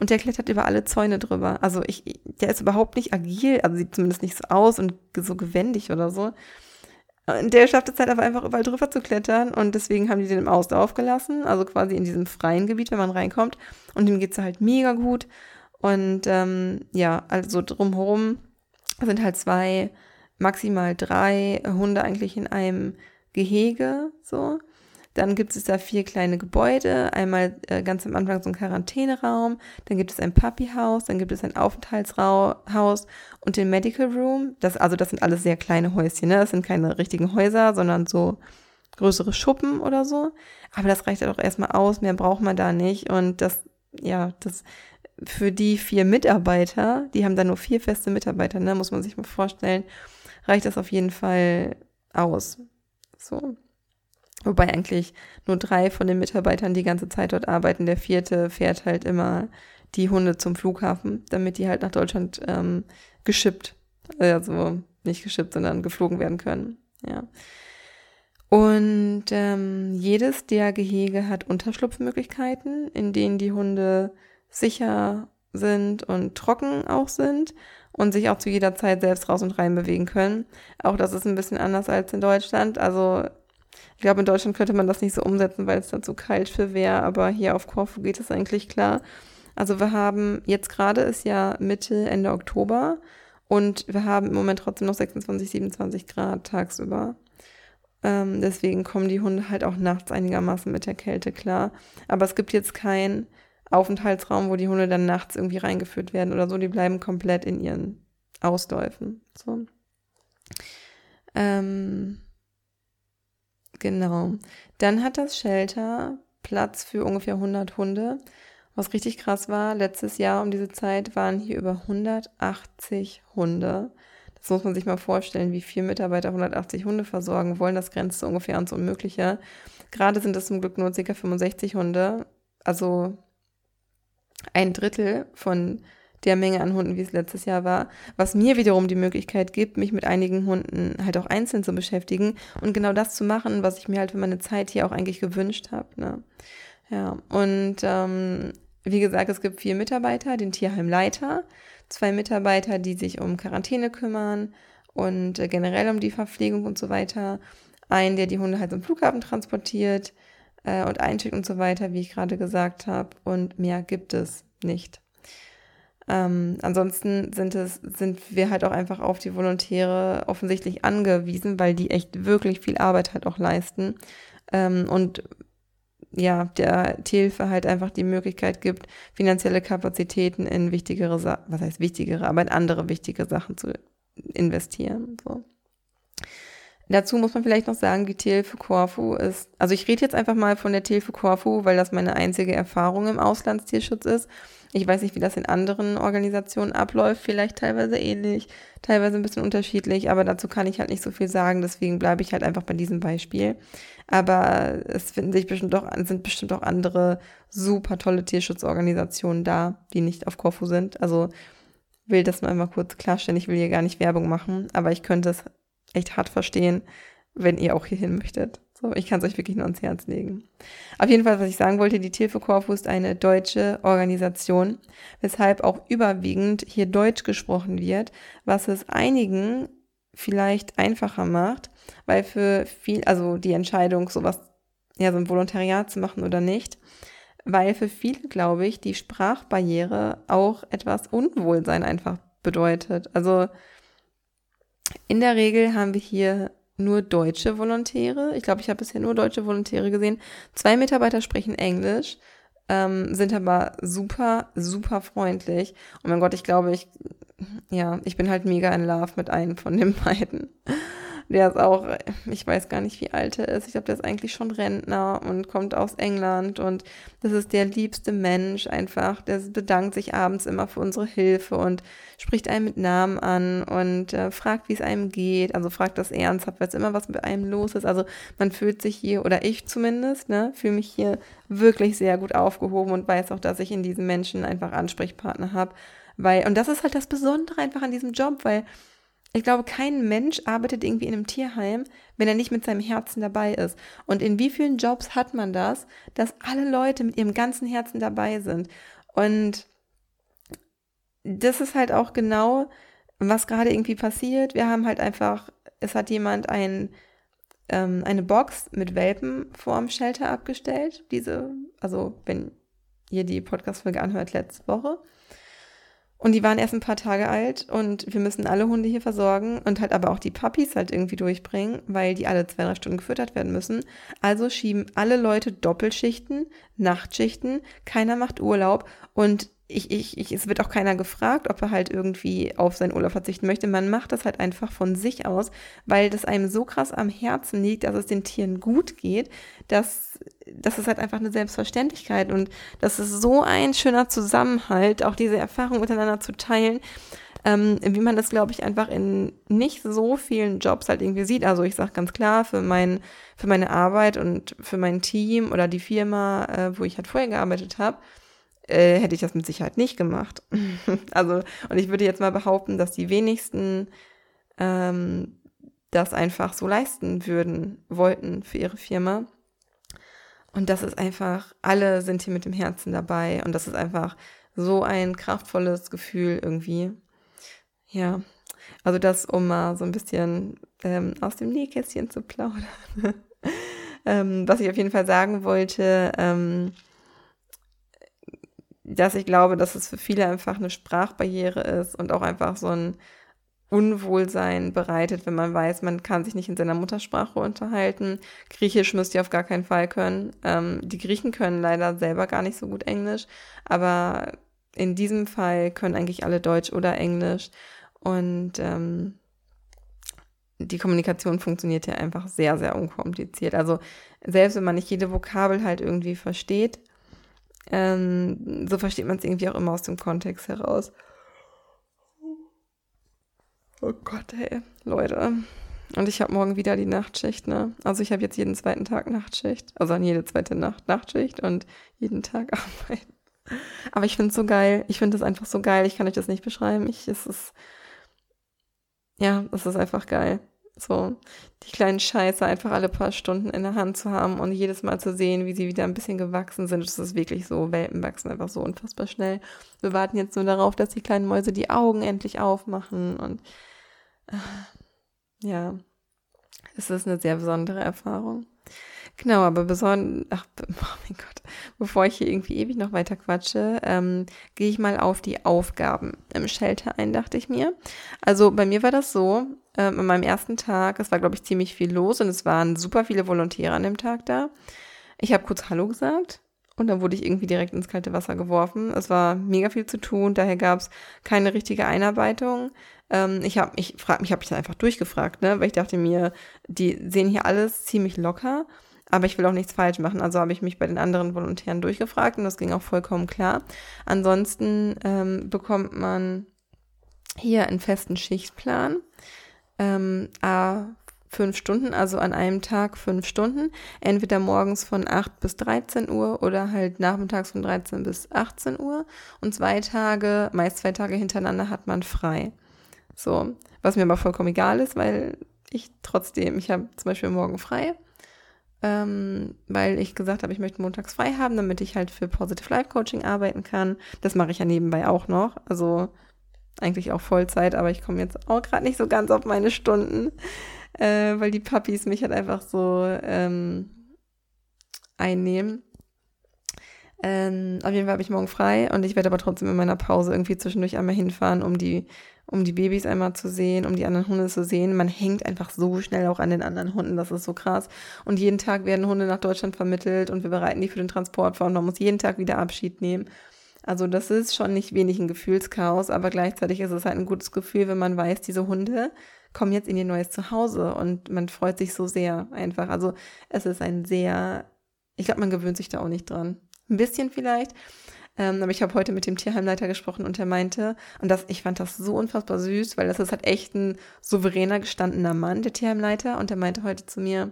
und der klettert über alle Zäune drüber. Also ich, der ist überhaupt nicht agil, also sieht zumindest nicht so aus und so gewendig oder so. Und der schafft es halt einfach überall drüber zu klettern und deswegen haben die den im Auslauf gelassen, also quasi in diesem freien Gebiet, wenn man reinkommt. Und ihm geht's halt mega gut. Und ähm, ja, also drumherum sind halt zwei, maximal drei Hunde eigentlich in einem Gehege, so. Dann gibt es da vier kleine Gebäude. Einmal äh, ganz am Anfang so ein Quarantäneraum, dann gibt es ein Puppyhaus, dann gibt es ein Aufenthaltshaus und den Medical Room. Das, also das sind alles sehr kleine Häuschen, ne? Das sind keine richtigen Häuser, sondern so größere Schuppen oder so. Aber das reicht ja doch erstmal aus, mehr braucht man da nicht. Und das, ja, das für die vier Mitarbeiter, die haben da nur vier feste Mitarbeiter, ne? Muss man sich mal vorstellen, reicht das auf jeden Fall aus. So. Wobei eigentlich nur drei von den Mitarbeitern die ganze Zeit dort arbeiten. Der vierte fährt halt immer die Hunde zum Flughafen, damit die halt nach Deutschland ähm, geschippt, also nicht geschippt, sondern geflogen werden können. Ja. Und ähm, jedes der Gehege hat Unterschlupfmöglichkeiten, in denen die Hunde sicher sind und trocken auch sind und sich auch zu jeder Zeit selbst raus und rein bewegen können. Auch das ist ein bisschen anders als in Deutschland. Also ich glaube, in Deutschland könnte man das nicht so umsetzen, weil es dann zu kalt für wäre, aber hier auf Korfu geht es eigentlich klar. Also wir haben, jetzt gerade ist ja Mitte, Ende Oktober und wir haben im Moment trotzdem noch 26, 27 Grad tagsüber. Ähm, deswegen kommen die Hunde halt auch nachts einigermaßen mit der Kälte klar. Aber es gibt jetzt keinen Aufenthaltsraum, wo die Hunde dann nachts irgendwie reingeführt werden oder so. Die bleiben komplett in ihren Ausläufen. So. Ähm, Genau. Dann hat das Shelter Platz für ungefähr 100 Hunde. Was richtig krass war, letztes Jahr um diese Zeit waren hier über 180 Hunde. Das muss man sich mal vorstellen, wie viele Mitarbeiter 180 Hunde versorgen wollen. Das grenzt ungefähr ans Unmögliche. Gerade sind es zum Glück nur ca. 65 Hunde. Also ein Drittel von der Menge an Hunden, wie es letztes Jahr war, was mir wiederum die Möglichkeit gibt, mich mit einigen Hunden halt auch einzeln zu beschäftigen und genau das zu machen, was ich mir halt für meine Zeit hier auch eigentlich gewünscht habe. Ne? Ja, und ähm, wie gesagt, es gibt vier Mitarbeiter, den Tierheimleiter, zwei Mitarbeiter, die sich um Quarantäne kümmern und äh, generell um die Verpflegung und so weiter, einen, der die Hunde halt zum Flughafen transportiert äh, und einschickt und so weiter, wie ich gerade gesagt habe, und mehr gibt es nicht. Ähm, ansonsten sind es, sind wir halt auch einfach auf die Volontäre offensichtlich angewiesen, weil die echt wirklich viel Arbeit halt auch leisten. Ähm, und ja, der Tierhilfe halt einfach die Möglichkeit gibt, finanzielle Kapazitäten in wichtigere, Sa was heißt wichtigere, aber in andere wichtige Sachen zu investieren. So. Dazu muss man vielleicht noch sagen, die Tierhilfe Corfu ist, also ich rede jetzt einfach mal von der Tierhilfe Corfu, weil das meine einzige Erfahrung im Auslandstierschutz ist. Ich weiß nicht, wie das in anderen Organisationen abläuft, vielleicht teilweise ähnlich, teilweise ein bisschen unterschiedlich, aber dazu kann ich halt nicht so viel sagen, deswegen bleibe ich halt einfach bei diesem Beispiel. Aber es finden sich bestimmt doch, sind bestimmt auch andere super tolle Tierschutzorganisationen da, die nicht auf Korfu sind. Also will das nur einmal kurz klarstellen. Ich will hier gar nicht Werbung machen, aber ich könnte es echt hart verstehen, wenn ihr auch hierhin möchtet. So, ich kann es euch wirklich nur ans Herz legen. Auf jeden Fall, was ich sagen wollte, die Tilfe Corfu ist eine deutsche Organisation, weshalb auch überwiegend hier Deutsch gesprochen wird, was es einigen vielleicht einfacher macht, weil für viel, also die Entscheidung, sowas, ja, so ein Volontariat zu machen oder nicht, weil für viele, glaube ich, die Sprachbarriere auch etwas Unwohlsein einfach bedeutet. Also in der Regel haben wir hier nur deutsche Volontäre. Ich glaube, ich habe bisher nur deutsche Volontäre gesehen. Zwei Mitarbeiter sprechen Englisch, ähm, sind aber super, super freundlich. Und oh mein Gott, ich glaube, ich, ja, ich bin halt mega in Love mit einem von den beiden. Der ist auch, ich weiß gar nicht, wie alt er ist. Ich glaube, der ist eigentlich schon Rentner und kommt aus England und das ist der liebste Mensch einfach. Der bedankt sich abends immer für unsere Hilfe und spricht einen mit Namen an und äh, fragt, wie es einem geht. Also fragt das ernsthaft, weil es immer was mit einem los ist. Also man fühlt sich hier, oder ich zumindest, ne, fühle mich hier wirklich sehr gut aufgehoben und weiß auch, dass ich in diesen Menschen einfach Ansprechpartner habe. Weil, und das ist halt das Besondere einfach an diesem Job, weil ich glaube, kein Mensch arbeitet irgendwie in einem Tierheim, wenn er nicht mit seinem Herzen dabei ist. Und in wie vielen Jobs hat man das, dass alle Leute mit ihrem ganzen Herzen dabei sind? Und das ist halt auch genau, was gerade irgendwie passiert. Wir haben halt einfach, es hat jemand ein, ähm, eine Box mit Welpen vorm Shelter abgestellt. Diese, also wenn ihr die Podcast-Folge anhört, letzte Woche. Und die waren erst ein paar Tage alt und wir müssen alle Hunde hier versorgen und halt aber auch die Puppies halt irgendwie durchbringen, weil die alle zwei, drei Stunden gefüttert werden müssen. Also schieben alle Leute Doppelschichten, Nachtschichten, keiner macht Urlaub und ich, ich, ich, es wird auch keiner gefragt, ob er halt irgendwie auf seinen Urlaub verzichten möchte. Man macht das halt einfach von sich aus, weil das einem so krass am Herzen liegt, dass es den Tieren gut geht, dass das ist halt einfach eine Selbstverständlichkeit und das ist so ein schöner Zusammenhalt, auch diese Erfahrung miteinander zu teilen, ähm, wie man das, glaube ich, einfach in nicht so vielen Jobs halt irgendwie sieht. Also ich sage ganz klar, für, mein, für meine Arbeit und für mein Team oder die Firma, äh, wo ich halt vorher gearbeitet habe, äh, hätte ich das mit Sicherheit nicht gemacht. also, und ich würde jetzt mal behaupten, dass die wenigsten ähm, das einfach so leisten würden, wollten für ihre Firma. Und das ist einfach, alle sind hier mit dem Herzen dabei und das ist einfach so ein kraftvolles Gefühl irgendwie. Ja, also das, um mal so ein bisschen ähm, aus dem Nähkästchen zu plaudern. ähm, was ich auf jeden Fall sagen wollte, ähm, dass ich glaube, dass es für viele einfach eine Sprachbarriere ist und auch einfach so ein Unwohlsein bereitet, wenn man weiß, man kann sich nicht in seiner Muttersprache unterhalten. Griechisch müsst ihr auf gar keinen Fall können. Ähm, die Griechen können leider selber gar nicht so gut Englisch, aber in diesem Fall können eigentlich alle Deutsch oder Englisch und ähm, die Kommunikation funktioniert ja einfach sehr, sehr unkompliziert. Also selbst wenn man nicht jede Vokabel halt irgendwie versteht, ähm, so versteht man es irgendwie auch immer aus dem Kontext heraus. Oh Gott, ey, Leute. Und ich habe morgen wieder die Nachtschicht, ne? Also ich habe jetzt jeden zweiten Tag Nachtschicht. Also an jede zweite Nacht Nachtschicht und jeden Tag arbeiten. Aber ich finde es so geil. Ich finde es einfach so geil. Ich kann euch das nicht beschreiben. Ich, es ist, ja, es ist einfach geil. So, die kleinen Scheiße einfach alle paar Stunden in der Hand zu haben und jedes Mal zu sehen, wie sie wieder ein bisschen gewachsen sind. Das ist wirklich so, Welpen wachsen einfach so unfassbar schnell. Wir warten jetzt nur darauf, dass die kleinen Mäuse die Augen endlich aufmachen und äh, ja, es ist eine sehr besondere Erfahrung. Genau, aber besonders, ach, oh mein Gott, bevor ich hier irgendwie ewig noch weiter quatsche, ähm, gehe ich mal auf die Aufgaben im Shelter ein, dachte ich mir. Also bei mir war das so, ähm, an meinem ersten Tag, es war, glaube ich, ziemlich viel los und es waren super viele Volontäre an dem Tag da. Ich habe kurz Hallo gesagt und dann wurde ich irgendwie direkt ins kalte Wasser geworfen. Es war mega viel zu tun, daher gab es keine richtige Einarbeitung. Ähm, ich habe ich frag mich, habe ich dann einfach durchgefragt, ne? weil ich dachte mir, die sehen hier alles ziemlich locker aber ich will auch nichts falsch machen. Also habe ich mich bei den anderen Volontären durchgefragt und das ging auch vollkommen klar. Ansonsten ähm, bekommt man hier einen festen Schichtplan. Ähm, a fünf Stunden, also an einem Tag fünf Stunden. Entweder morgens von 8 bis 13 Uhr oder halt nachmittags von 13 bis 18 Uhr. Und zwei Tage, meist zwei Tage hintereinander hat man frei. So, was mir aber vollkommen egal ist, weil ich trotzdem, ich habe zum Beispiel morgen frei ähm, weil ich gesagt habe, ich möchte montags frei haben, damit ich halt für Positive Life Coaching arbeiten kann. Das mache ich ja nebenbei auch noch. Also eigentlich auch Vollzeit, aber ich komme jetzt auch gerade nicht so ganz auf meine Stunden, äh, weil die Puppies mich halt einfach so ähm, einnehmen. Ähm, auf jeden Fall habe ich morgen frei und ich werde aber trotzdem in meiner Pause irgendwie zwischendurch einmal hinfahren, um die um die Babys einmal zu sehen, um die anderen Hunde zu sehen. Man hängt einfach so schnell auch an den anderen Hunden, das ist so krass. Und jeden Tag werden Hunde nach Deutschland vermittelt und wir bereiten die für den Transport vor und man muss jeden Tag wieder Abschied nehmen. Also das ist schon nicht wenig ein Gefühlschaos, aber gleichzeitig ist es halt ein gutes Gefühl, wenn man weiß, diese Hunde kommen jetzt in ihr neues Zuhause und man freut sich so sehr einfach. Also es ist ein sehr, ich glaube, man gewöhnt sich da auch nicht dran. Ein bisschen vielleicht, ähm, aber ich habe heute mit dem Tierheimleiter gesprochen und er meinte, und das, ich fand das so unfassbar süß, weil das ist halt echt ein souveräner, gestandener Mann, der Tierheimleiter. Und er meinte heute zu mir,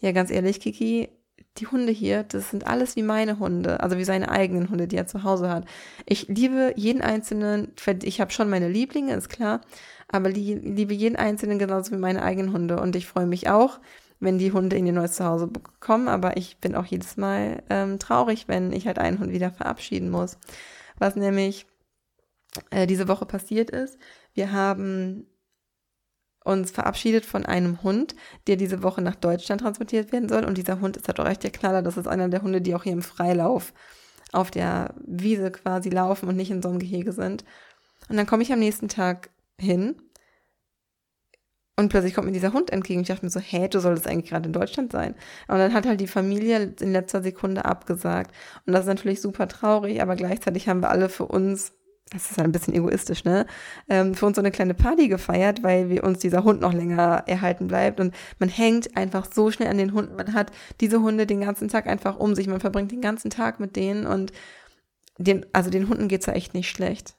ja, ganz ehrlich, Kiki, die Hunde hier, das sind alles wie meine Hunde, also wie seine eigenen Hunde, die er zu Hause hat. Ich liebe jeden einzelnen, ich habe schon meine Lieblinge, ist klar, aber liebe jeden einzelnen genauso wie meine eigenen Hunde. Und ich freue mich auch, wenn die Hunde in ihr neues Zuhause bekommen. Aber ich bin auch jedes Mal ähm, traurig, wenn ich halt einen Hund wieder verabschieden muss. Was nämlich äh, diese Woche passiert ist. Wir haben uns verabschiedet von einem Hund, der diese Woche nach Deutschland transportiert werden soll. Und dieser Hund ist halt auch echt der Knaller. Das ist einer der Hunde, die auch hier im Freilauf auf der Wiese quasi laufen und nicht in so einem Gehege sind. Und dann komme ich am nächsten Tag hin und plötzlich kommt mir dieser Hund entgegen. Ich dachte mir so, hä, du solltest eigentlich gerade in Deutschland sein. Und dann hat halt die Familie in letzter Sekunde abgesagt. Und das ist natürlich super traurig, aber gleichzeitig haben wir alle für uns das ist halt ein bisschen egoistisch, ne? Ähm, für uns so eine kleine Party gefeiert, weil wir uns dieser Hund noch länger erhalten bleibt. Und man hängt einfach so schnell an den Hunden. Man hat diese Hunde den ganzen Tag einfach um sich. Man verbringt den ganzen Tag mit denen und den, also den Hunden geht's ja echt nicht schlecht.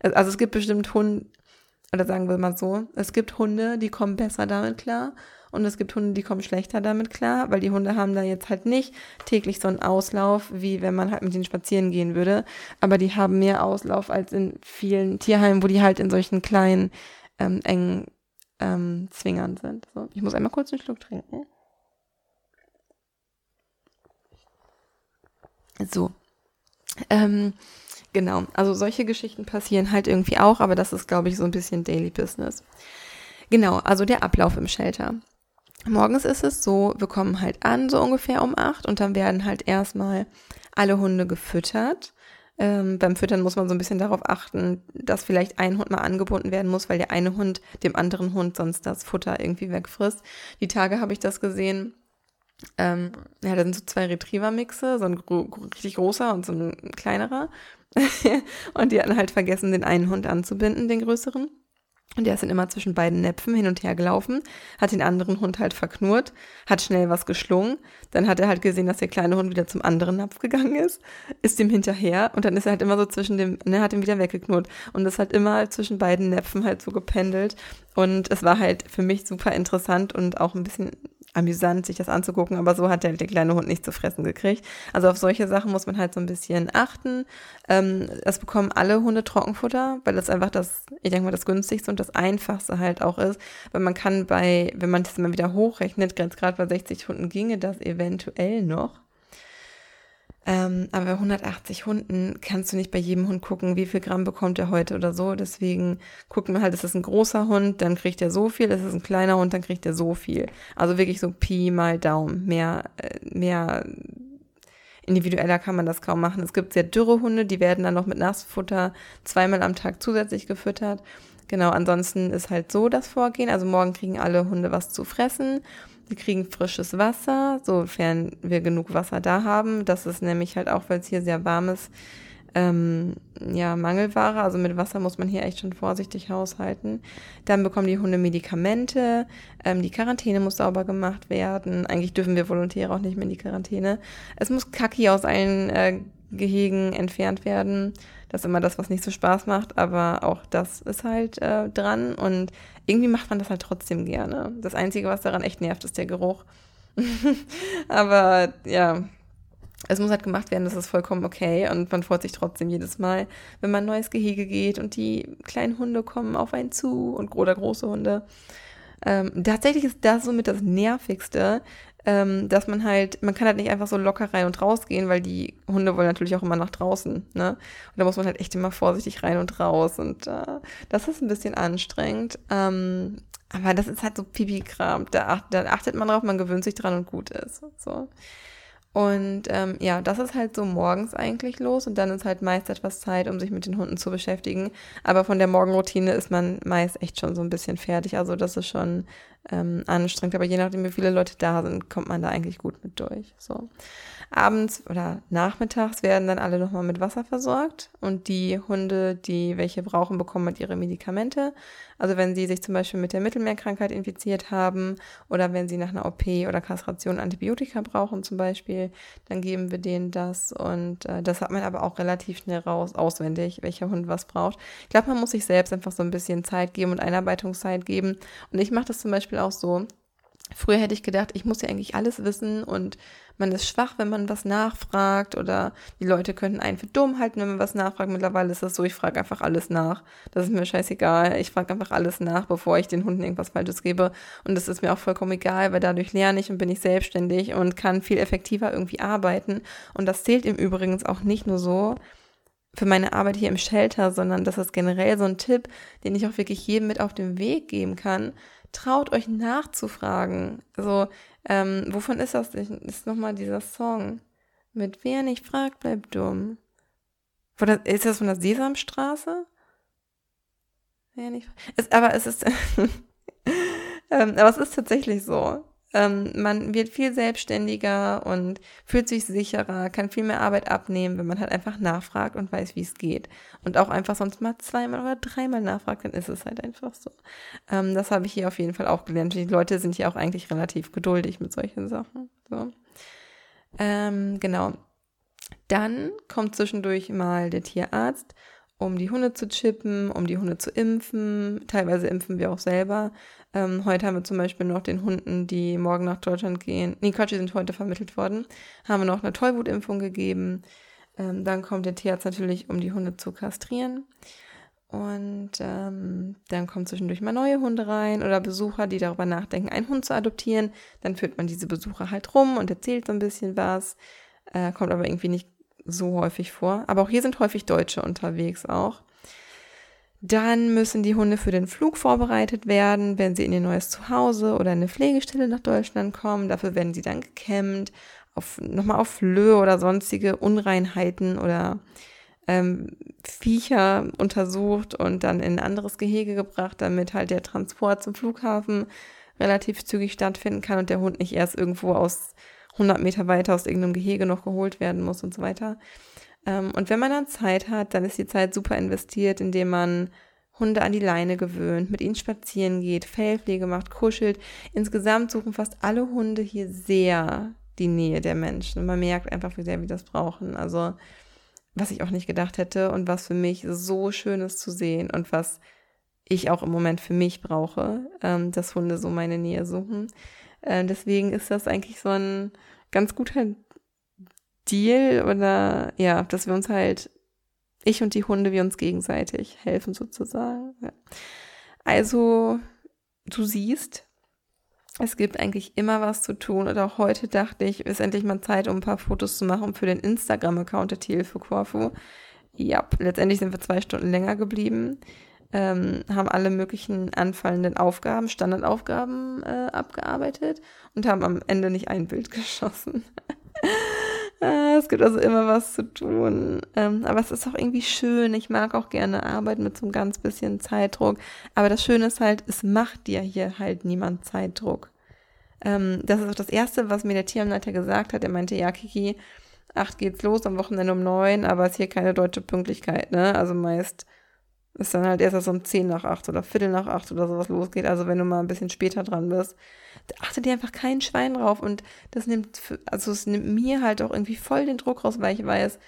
Also es gibt bestimmt Hunde, oder sagen wir mal so, es gibt Hunde, die kommen besser damit klar und es gibt Hunde, die kommen schlechter damit klar, weil die Hunde haben da jetzt halt nicht täglich so einen Auslauf, wie wenn man halt mit denen spazieren gehen würde. Aber die haben mehr Auslauf als in vielen Tierheimen, wo die halt in solchen kleinen, ähm, engen ähm, Zwingern sind. So, ich muss einmal kurz einen Schluck trinken. So. Ähm, genau, also solche Geschichten passieren halt irgendwie auch, aber das ist, glaube ich, so ein bisschen Daily Business. Genau, also der Ablauf im Shelter. Morgens ist es so, wir kommen halt an, so ungefähr um acht und dann werden halt erstmal alle Hunde gefüttert. Ähm, beim Füttern muss man so ein bisschen darauf achten, dass vielleicht ein Hund mal angebunden werden muss, weil der eine Hund dem anderen Hund sonst das Futter irgendwie wegfrisst. Die Tage habe ich das gesehen. Ähm, ja, da sind so zwei Retriever-Mixe, so ein gro richtig großer und so ein kleinerer. und die hatten halt vergessen, den einen Hund anzubinden, den größeren. Und der ist dann immer zwischen beiden Näpfen hin und her gelaufen, hat den anderen Hund halt verknurrt, hat schnell was geschlungen. Dann hat er halt gesehen, dass der kleine Hund wieder zum anderen Napf gegangen ist, ist dem hinterher und dann ist er halt immer so zwischen dem, ne, hat ihn wieder weggeknurrt und ist halt immer zwischen beiden Näpfen halt so gependelt. Und es war halt für mich super interessant und auch ein bisschen amüsant, sich das anzugucken, aber so hat der, der kleine Hund nicht zu fressen gekriegt. Also auf solche Sachen muss man halt so ein bisschen achten. Ähm, es bekommen alle Hunde Trockenfutter, weil das einfach das, ich denke mal, das günstigste und das einfachste halt auch ist, weil man kann bei, wenn man das mal wieder hochrechnet, gerade bei 60 Hunden ginge das eventuell noch. Ähm, aber bei 180 Hunden kannst du nicht bei jedem Hund gucken, wie viel Gramm bekommt er heute oder so. Deswegen gucken wir halt, ist das ein großer Hund, dann kriegt er so viel, ist es ein kleiner Hund, dann kriegt er so viel. Also wirklich so Pi mal Daumen. Mehr, äh, mehr individueller kann man das kaum machen. Es gibt sehr dürre Hunde, die werden dann noch mit Nassfutter zweimal am Tag zusätzlich gefüttert. Genau, ansonsten ist halt so das Vorgehen. Also morgen kriegen alle Hunde was zu fressen. Wir kriegen frisches Wasser, sofern wir genug Wasser da haben. Das ist nämlich halt auch, weil es hier sehr warm ist, ähm, ja, Mangelware. Also mit Wasser muss man hier echt schon vorsichtig haushalten. Dann bekommen die Hunde Medikamente. Ähm, die Quarantäne muss sauber gemacht werden. Eigentlich dürfen wir Volontäre auch nicht mehr in die Quarantäne. Es muss Kaki aus allen äh, Gehegen entfernt werden. Das ist immer das, was nicht so Spaß macht, aber auch das ist halt äh, dran und irgendwie macht man das halt trotzdem gerne. Das Einzige, was daran echt nervt, ist der Geruch. aber ja, es muss halt gemacht werden, das ist vollkommen okay und man freut sich trotzdem jedes Mal, wenn man ein neues Gehege geht und die kleinen Hunde kommen auf einen zu und oder große Hunde. Ähm, tatsächlich ist das somit das Nervigste, ähm, dass man halt, man kann halt nicht einfach so locker rein und raus gehen, weil die Hunde wollen natürlich auch immer nach draußen, ne? Und da muss man halt echt immer vorsichtig rein und raus und äh, das ist ein bisschen anstrengend. Ähm, aber das ist halt so Pipi-Kram. Da, da achtet man drauf, man gewöhnt sich dran und gut ist. So. Und ähm, ja, das ist halt so morgens eigentlich los und dann ist halt meist etwas Zeit, um sich mit den Hunden zu beschäftigen. Aber von der Morgenroutine ist man meist echt schon so ein bisschen fertig. Also das ist schon ähm, anstrengend. Aber je nachdem, wie viele Leute da sind, kommt man da eigentlich gut mit durch. So. Abends oder nachmittags werden dann alle nochmal mit Wasser versorgt und die Hunde, die welche brauchen, bekommen halt ihre Medikamente. Also wenn sie sich zum Beispiel mit der Mittelmeerkrankheit infiziert haben oder wenn sie nach einer OP oder Kastration Antibiotika brauchen zum Beispiel, dann geben wir denen das und äh, das hat man aber auch relativ schnell raus, auswendig, welcher Hund was braucht. Ich glaube, man muss sich selbst einfach so ein bisschen Zeit geben und Einarbeitungszeit geben und ich mache das zum Beispiel auch so, Früher hätte ich gedacht, ich muss ja eigentlich alles wissen und man ist schwach, wenn man was nachfragt oder die Leute könnten einen für dumm halten, wenn man was nachfragt. Mittlerweile ist das so, ich frage einfach alles nach. Das ist mir scheißegal. Ich frage einfach alles nach, bevor ich den Hunden irgendwas Falsches gebe. Und das ist mir auch vollkommen egal, weil dadurch lerne ich und bin ich selbstständig und kann viel effektiver irgendwie arbeiten. Und das zählt im Übrigen auch nicht nur so, für meine Arbeit hier im Shelter, sondern das ist generell so ein Tipp, den ich auch wirklich jedem mit auf den Weg geben kann. Traut euch nachzufragen. Also, ähm, wovon ist das? Das ist nochmal dieser Song. Mit wer nicht fragt, bleibt dumm. Der, ist das von der Sesamstraße? Wer nicht, ist, aber es ist, ähm, aber es ist tatsächlich so. Ähm, man wird viel selbstständiger und fühlt sich sicherer, kann viel mehr Arbeit abnehmen, wenn man halt einfach nachfragt und weiß, wie es geht. Und auch einfach sonst mal zweimal oder dreimal nachfragt, dann ist es halt einfach so. Ähm, das habe ich hier auf jeden Fall auch gelernt. Die Leute sind hier auch eigentlich relativ geduldig mit solchen Sachen. So. Ähm, genau. Dann kommt zwischendurch mal der Tierarzt um die Hunde zu chippen, um die Hunde zu impfen. Teilweise impfen wir auch selber. Ähm, heute haben wir zum Beispiel noch den Hunden, die morgen nach Deutschland gehen. Nee, Quatsch, die sind heute vermittelt worden. Haben wir noch eine Tollwutimpfung gegeben. Ähm, dann kommt der Tierarzt natürlich, um die Hunde zu kastrieren. Und ähm, dann kommen zwischendurch mal neue Hunde rein oder Besucher, die darüber nachdenken, einen Hund zu adoptieren. Dann führt man diese Besucher halt rum und erzählt so ein bisschen was. Äh, kommt aber irgendwie nicht so häufig vor. Aber auch hier sind häufig Deutsche unterwegs auch. Dann müssen die Hunde für den Flug vorbereitet werden, wenn sie in ihr neues Zuhause oder in eine Pflegestelle nach Deutschland kommen. Dafür werden sie dann gekämmt, auf, nochmal auf Flöhe oder sonstige Unreinheiten oder ähm, Viecher untersucht und dann in ein anderes Gehege gebracht, damit halt der Transport zum Flughafen relativ zügig stattfinden kann und der Hund nicht erst irgendwo aus 100 Meter weiter aus irgendeinem Gehege noch geholt werden muss und so weiter. Ähm, und wenn man dann Zeit hat, dann ist die Zeit super investiert, indem man Hunde an die Leine gewöhnt, mit ihnen spazieren geht, Fellpflege macht, kuschelt. Insgesamt suchen fast alle Hunde hier sehr die Nähe der Menschen. Und man merkt einfach, wie sehr wir das brauchen. Also, was ich auch nicht gedacht hätte und was für mich so schön ist zu sehen und was ich auch im Moment für mich brauche, ähm, dass Hunde so meine Nähe suchen. Äh, deswegen ist das eigentlich so ein ganz guter Deal oder ja, dass wir uns halt, ich und die Hunde, wir uns gegenseitig helfen sozusagen. Ja. Also, du siehst, es gibt eigentlich immer was zu tun. Und auch heute dachte ich, ist endlich mal Zeit, um ein paar Fotos zu machen für den Instagram-Account der Thiel für Corfu. Ja, letztendlich sind wir zwei Stunden länger geblieben ähm, haben alle möglichen anfallenden Aufgaben, Standardaufgaben äh, abgearbeitet und haben am Ende nicht ein Bild geschossen. Ah, es gibt also immer was zu tun. Ähm, aber es ist auch irgendwie schön. Ich mag auch gerne arbeiten mit so einem ganz bisschen Zeitdruck. Aber das Schöne ist halt, es macht dir hier halt niemand Zeitdruck. Ähm, das ist auch das Erste, was mir der Tierheimleiter gesagt hat. Er meinte, ja, Kiki, acht geht's los, am Wochenende um neun, aber es ist hier keine deutsche Pünktlichkeit, ne? Also meist ist dann halt erst so um 10 nach 8 oder Viertel nach 8 oder sowas losgeht. Also wenn du mal ein bisschen später dran bist, achtet dir einfach kein Schwein drauf. Und das nimmt, also es nimmt mir halt auch irgendwie voll den Druck raus, weil ich weiß,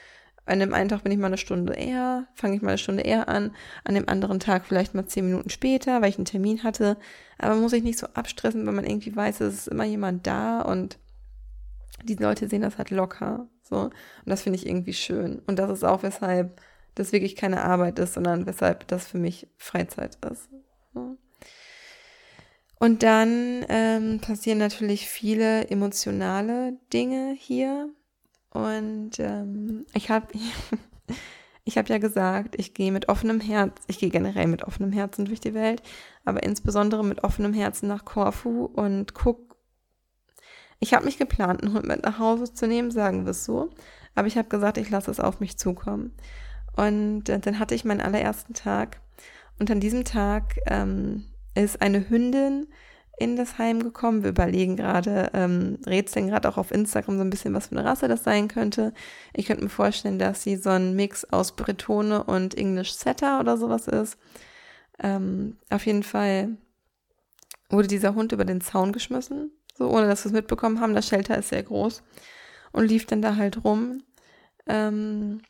an dem einen Tag bin ich mal eine Stunde eher, fange ich mal eine Stunde eher an, an dem anderen Tag vielleicht mal zehn Minuten später, weil ich einen Termin hatte. Aber muss ich nicht so abstressen, weil man irgendwie weiß, es ist immer jemand da und die Leute sehen das halt locker. So. Und das finde ich irgendwie schön. Und das ist auch weshalb das wirklich keine Arbeit ist, sondern weshalb das für mich Freizeit ist. Und dann ähm, passieren natürlich viele emotionale Dinge hier. Und ähm, ich habe ich hab ja gesagt, ich gehe mit offenem Herz, ich gehe generell mit offenem Herzen durch die Welt, aber insbesondere mit offenem Herzen nach Korfu und guck. Ich habe mich geplant, einen Hund mit nach Hause zu nehmen, sagen wir es so. Aber ich habe gesagt, ich lasse es auf mich zukommen. Und äh, dann hatte ich meinen allerersten Tag. Und an diesem Tag ähm, ist eine Hündin in das Heim gekommen. Wir überlegen gerade, ähm, rätseln gerade auch auf Instagram so ein bisschen, was für eine Rasse das sein könnte. Ich könnte mir vorstellen, dass sie so ein Mix aus Bretone und English Setter oder sowas ist. Ähm, auf jeden Fall wurde dieser Hund über den Zaun geschmissen, so ohne dass wir es mitbekommen haben. Das Shelter ist sehr groß und lief dann da halt rum. Ähm,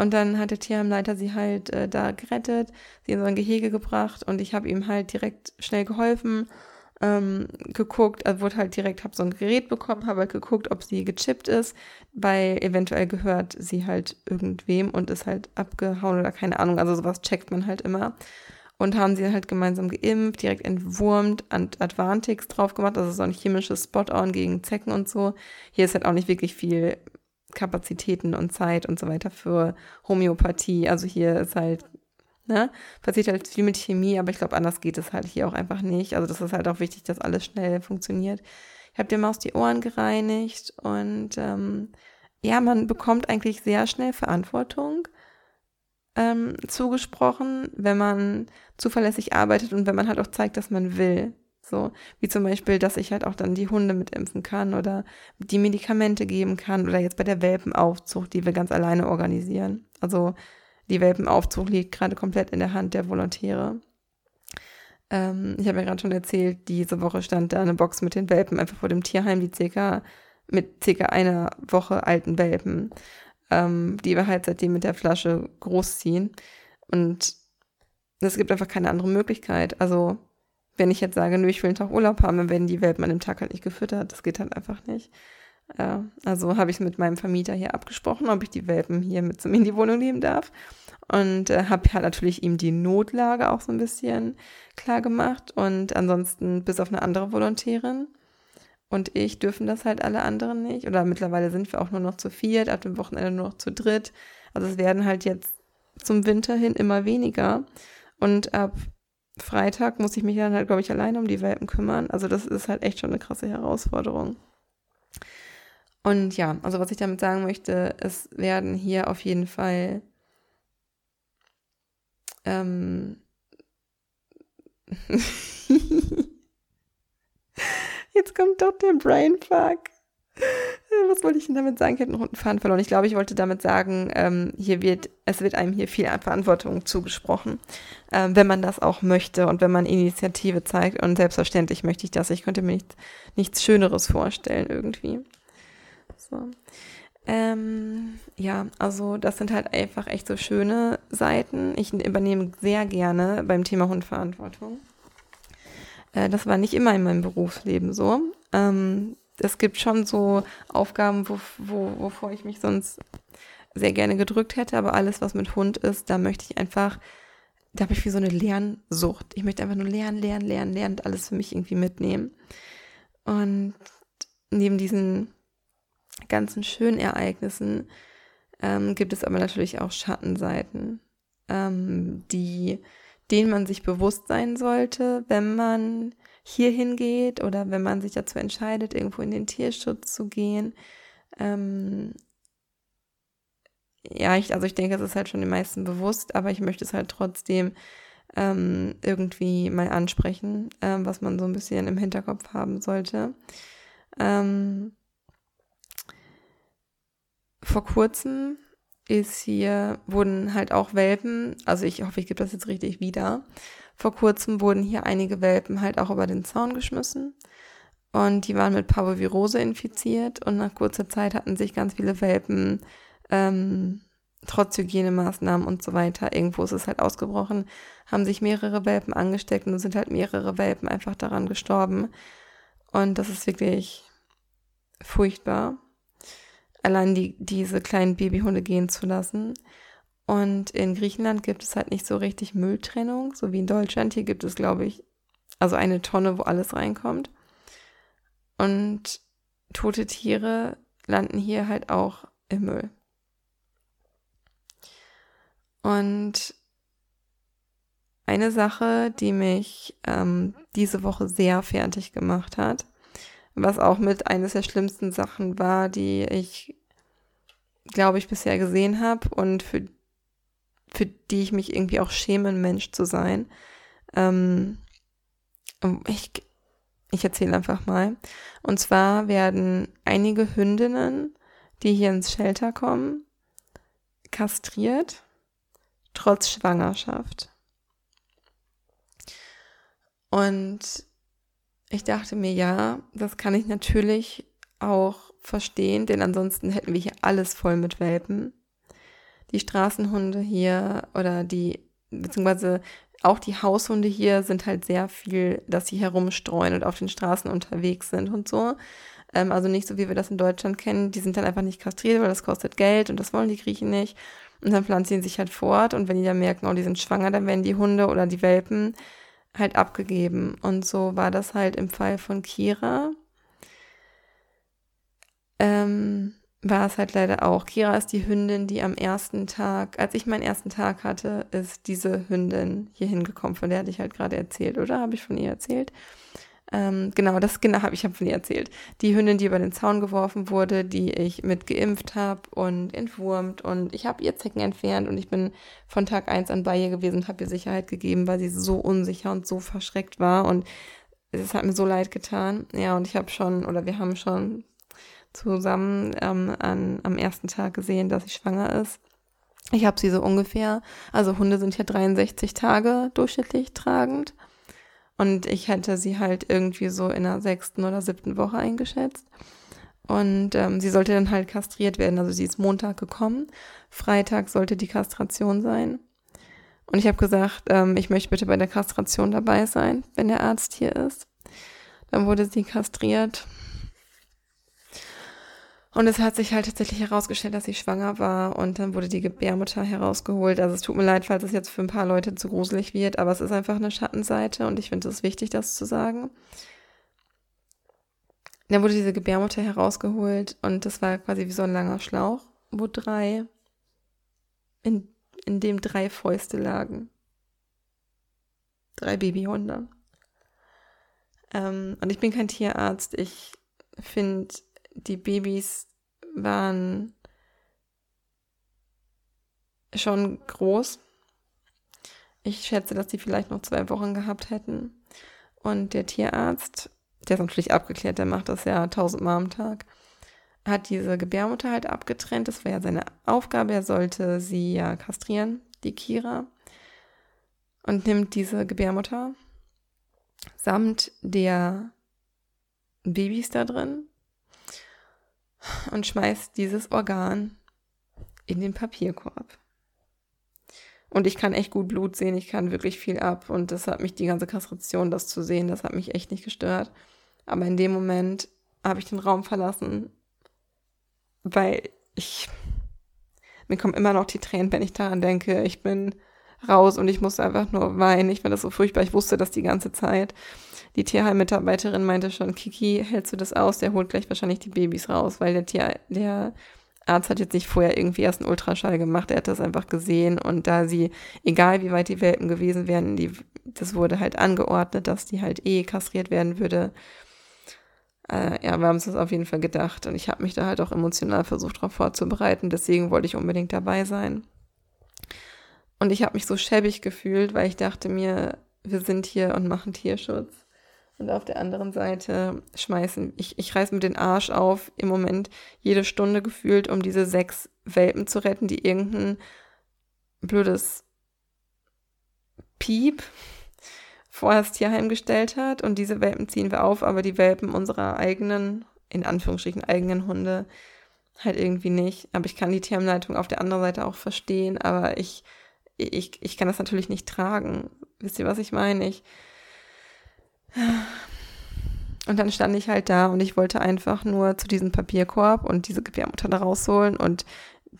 und dann hat der Tierheimleiter sie halt äh, da gerettet, sie in so ein Gehege gebracht und ich habe ihm halt direkt schnell geholfen, ähm, geguckt, also wurde halt direkt, habe so ein Gerät bekommen, habe halt geguckt, ob sie gechippt ist, weil eventuell gehört sie halt irgendwem und ist halt abgehauen oder keine Ahnung, also sowas checkt man halt immer. Und haben sie halt gemeinsam geimpft, direkt entwurmt, Advantix drauf gemacht, also so ein chemisches Spot-on gegen Zecken und so. Hier ist halt auch nicht wirklich viel Kapazitäten und Zeit und so weiter für Homöopathie. Also hier ist halt, ne, passiert halt viel mit Chemie, aber ich glaube, anders geht es halt hier auch einfach nicht. Also das ist halt auch wichtig, dass alles schnell funktioniert. Ich habe der Maus die Ohren gereinigt und ähm, ja, man bekommt eigentlich sehr schnell Verantwortung ähm, zugesprochen, wenn man zuverlässig arbeitet und wenn man halt auch zeigt, dass man will. So, wie zum Beispiel, dass ich halt auch dann die Hunde mitimpfen kann oder die Medikamente geben kann oder jetzt bei der Welpenaufzucht, die wir ganz alleine organisieren. Also die Welpenaufzucht liegt gerade komplett in der Hand der Volontäre. Ähm, ich habe ja gerade schon erzählt, diese Woche stand da eine Box mit den Welpen einfach vor dem Tierheim, die circa mit circa einer Woche alten Welpen, ähm, die wir halt seitdem mit der Flasche großziehen. Und es gibt einfach keine andere Möglichkeit. Also wenn ich jetzt sage, nö, ich will einen Tag Urlaub haben, dann werden die Welpen an dem Tag halt nicht gefüttert. Das geht halt einfach nicht. Äh, also habe ich es mit meinem Vermieter hier abgesprochen, ob ich die Welpen hier mit in die Wohnung nehmen darf. Und äh, habe halt natürlich ihm die Notlage auch so ein bisschen klar gemacht. Und ansonsten bis auf eine andere Volontärin und ich dürfen das halt alle anderen nicht. Oder mittlerweile sind wir auch nur noch zu viert, ab dem Wochenende nur noch zu dritt. Also es werden halt jetzt zum Winter hin immer weniger. Und ab Freitag muss ich mich dann halt, glaube ich, alleine um die Welpen kümmern. Also das ist halt echt schon eine krasse Herausforderung. Und ja, also was ich damit sagen möchte, es werden hier auf jeden Fall ähm, Jetzt kommt doch der Brainfuck. Was wollte ich denn damit sagen? Ich habe noch einen Faden verloren. Ich glaube, ich wollte damit sagen, ähm, hier wird, es wird einem hier viel Verantwortung zugesprochen, ähm, wenn man das auch möchte und wenn man Initiative zeigt. Und selbstverständlich möchte ich das. Ich könnte mir nicht, nichts Schöneres vorstellen irgendwie. So. Ähm, ja, also das sind halt einfach echt so schöne Seiten. Ich übernehme sehr gerne beim Thema Hundverantwortung. Äh, das war nicht immer in meinem Berufsleben so. Ähm, es gibt schon so Aufgaben, wo, wo, wovor ich mich sonst sehr gerne gedrückt hätte, aber alles, was mit Hund ist, da möchte ich einfach, da habe ich wie so eine Lernsucht. Ich möchte einfach nur lernen, lernen, lernen, lernen und alles für mich irgendwie mitnehmen. Und neben diesen ganzen schönen Ereignissen ähm, gibt es aber natürlich auch Schattenseiten, ähm, die denen man sich bewusst sein sollte, wenn man hier hingeht oder wenn man sich dazu entscheidet, irgendwo in den Tierschutz zu gehen. Ähm, ja, ich, also ich denke, es ist halt schon den meisten bewusst, aber ich möchte es halt trotzdem ähm, irgendwie mal ansprechen, ähm, was man so ein bisschen im Hinterkopf haben sollte. Ähm, vor kurzem ist hier, wurden halt auch Welpen, also ich hoffe, ich gebe das jetzt richtig wieder. Vor kurzem wurden hier einige Welpen halt auch über den Zaun geschmissen. Und die waren mit Parvovirose infiziert und nach kurzer Zeit hatten sich ganz viele Welpen ähm, trotz Hygienemaßnahmen und so weiter, irgendwo ist es halt ausgebrochen, haben sich mehrere Welpen angesteckt und sind halt mehrere Welpen einfach daran gestorben. Und das ist wirklich furchtbar allein die, diese kleinen Babyhunde gehen zu lassen. Und in Griechenland gibt es halt nicht so richtig Mülltrennung, so wie in Deutschland. Hier gibt es, glaube ich, also eine Tonne, wo alles reinkommt. Und tote Tiere landen hier halt auch im Müll. Und eine Sache, die mich ähm, diese Woche sehr fertig gemacht hat, was auch mit eines der schlimmsten Sachen war, die ich, glaube ich, bisher gesehen habe und für, für die ich mich irgendwie auch schäme, Mensch zu sein. Ähm, ich ich erzähle einfach mal. Und zwar werden einige Hündinnen, die hier ins Shelter kommen, kastriert, trotz Schwangerschaft. Und ich dachte mir, ja, das kann ich natürlich auch verstehen, denn ansonsten hätten wir hier alles voll mit Welpen. Die Straßenhunde hier oder die, beziehungsweise auch die Haushunde hier sind halt sehr viel, dass sie herumstreuen und auf den Straßen unterwegs sind und so. Ähm, also nicht so, wie wir das in Deutschland kennen. Die sind dann einfach nicht kastriert, weil das kostet Geld und das wollen die Griechen nicht. Und dann pflanzen sie sich halt fort und wenn die dann merken, oh, die sind schwanger, dann werden die Hunde oder die Welpen halt abgegeben. Und so war das halt im Fall von Kira. Ähm, war es halt leider auch. Kira ist die Hündin, die am ersten Tag, als ich meinen ersten Tag hatte, ist diese Hündin hier hingekommen, von der hatte ich halt gerade erzählt, oder? Habe ich von ihr erzählt? Ähm, genau, das genau habe ich hab von ihr erzählt. Die Hündin, die über den Zaun geworfen wurde, die ich mit geimpft habe und entwurmt und ich habe ihr Zecken entfernt und ich bin von Tag eins an bei ihr gewesen und habe ihr Sicherheit gegeben, weil sie so unsicher und so verschreckt war und es hat mir so leid getan. Ja, und ich habe schon, oder wir haben schon zusammen ähm, an, am ersten Tag gesehen, dass sie schwanger ist. Ich habe sie so ungefähr, also Hunde sind ja 63 Tage durchschnittlich tragend. Und ich hätte sie halt irgendwie so in der sechsten oder siebten Woche eingeschätzt. Und ähm, sie sollte dann halt kastriert werden. Also sie ist Montag gekommen. Freitag sollte die Kastration sein. Und ich habe gesagt, ähm, ich möchte bitte bei der Kastration dabei sein, wenn der Arzt hier ist. Dann wurde sie kastriert. Und es hat sich halt tatsächlich herausgestellt, dass sie schwanger war und dann wurde die Gebärmutter herausgeholt. Also es tut mir leid, falls es jetzt für ein paar Leute zu gruselig wird, aber es ist einfach eine Schattenseite und ich finde es wichtig, das zu sagen. Dann wurde diese Gebärmutter herausgeholt und das war quasi wie so ein langer Schlauch, wo drei, in, in dem drei Fäuste lagen. Drei Babyhunde. Ähm, und ich bin kein Tierarzt. Ich finde die Babys waren schon groß. Ich schätze, dass die vielleicht noch zwei Wochen gehabt hätten. Und der Tierarzt, der ist natürlich abgeklärt, der macht das ja tausendmal am Tag, hat diese Gebärmutter halt abgetrennt. Das war ja seine Aufgabe. Er sollte sie ja kastrieren, die Kira. Und nimmt diese Gebärmutter samt der Babys da drin und schmeißt dieses Organ in den Papierkorb. Und ich kann echt gut Blut sehen, ich kann wirklich viel ab und das hat mich die ganze Kastration, das zu sehen, das hat mich echt nicht gestört. Aber in dem Moment habe ich den Raum verlassen, weil ich, mir kommen immer noch die Tränen, wenn ich daran denke, ich bin raus und ich musste einfach nur weinen. Ich fand das so furchtbar. Ich wusste das die ganze Zeit. Die Tierheimmitarbeiterin meinte schon, Kiki, hältst du das aus? Der holt gleich wahrscheinlich die Babys raus, weil der Tier, der Arzt hat jetzt nicht vorher irgendwie erst einen Ultraschall gemacht, er hat das einfach gesehen und da sie, egal wie weit die Welpen gewesen wären, die, das wurde halt angeordnet, dass die halt eh kastriert werden würde. Äh, ja, wir haben uns auf jeden Fall gedacht und ich habe mich da halt auch emotional versucht, darauf vorzubereiten, deswegen wollte ich unbedingt dabei sein. Und ich habe mich so schäbig gefühlt, weil ich dachte mir, wir sind hier und machen Tierschutz. Und auf der anderen Seite schmeißen, ich, ich reiß mir den Arsch auf, im Moment jede Stunde gefühlt, um diese sechs Welpen zu retten, die irgendein blödes Piep vorher das Tierheim gestellt hat. Und diese Welpen ziehen wir auf, aber die Welpen unserer eigenen, in Anführungsstrichen eigenen Hunde halt irgendwie nicht. Aber ich kann die Tierheimleitung auf der anderen Seite auch verstehen, aber ich ich, ich kann das natürlich nicht tragen. Wisst ihr, was ich meine? Ich. Und dann stand ich halt da und ich wollte einfach nur zu diesem Papierkorb und diese Gebärmutter da rausholen und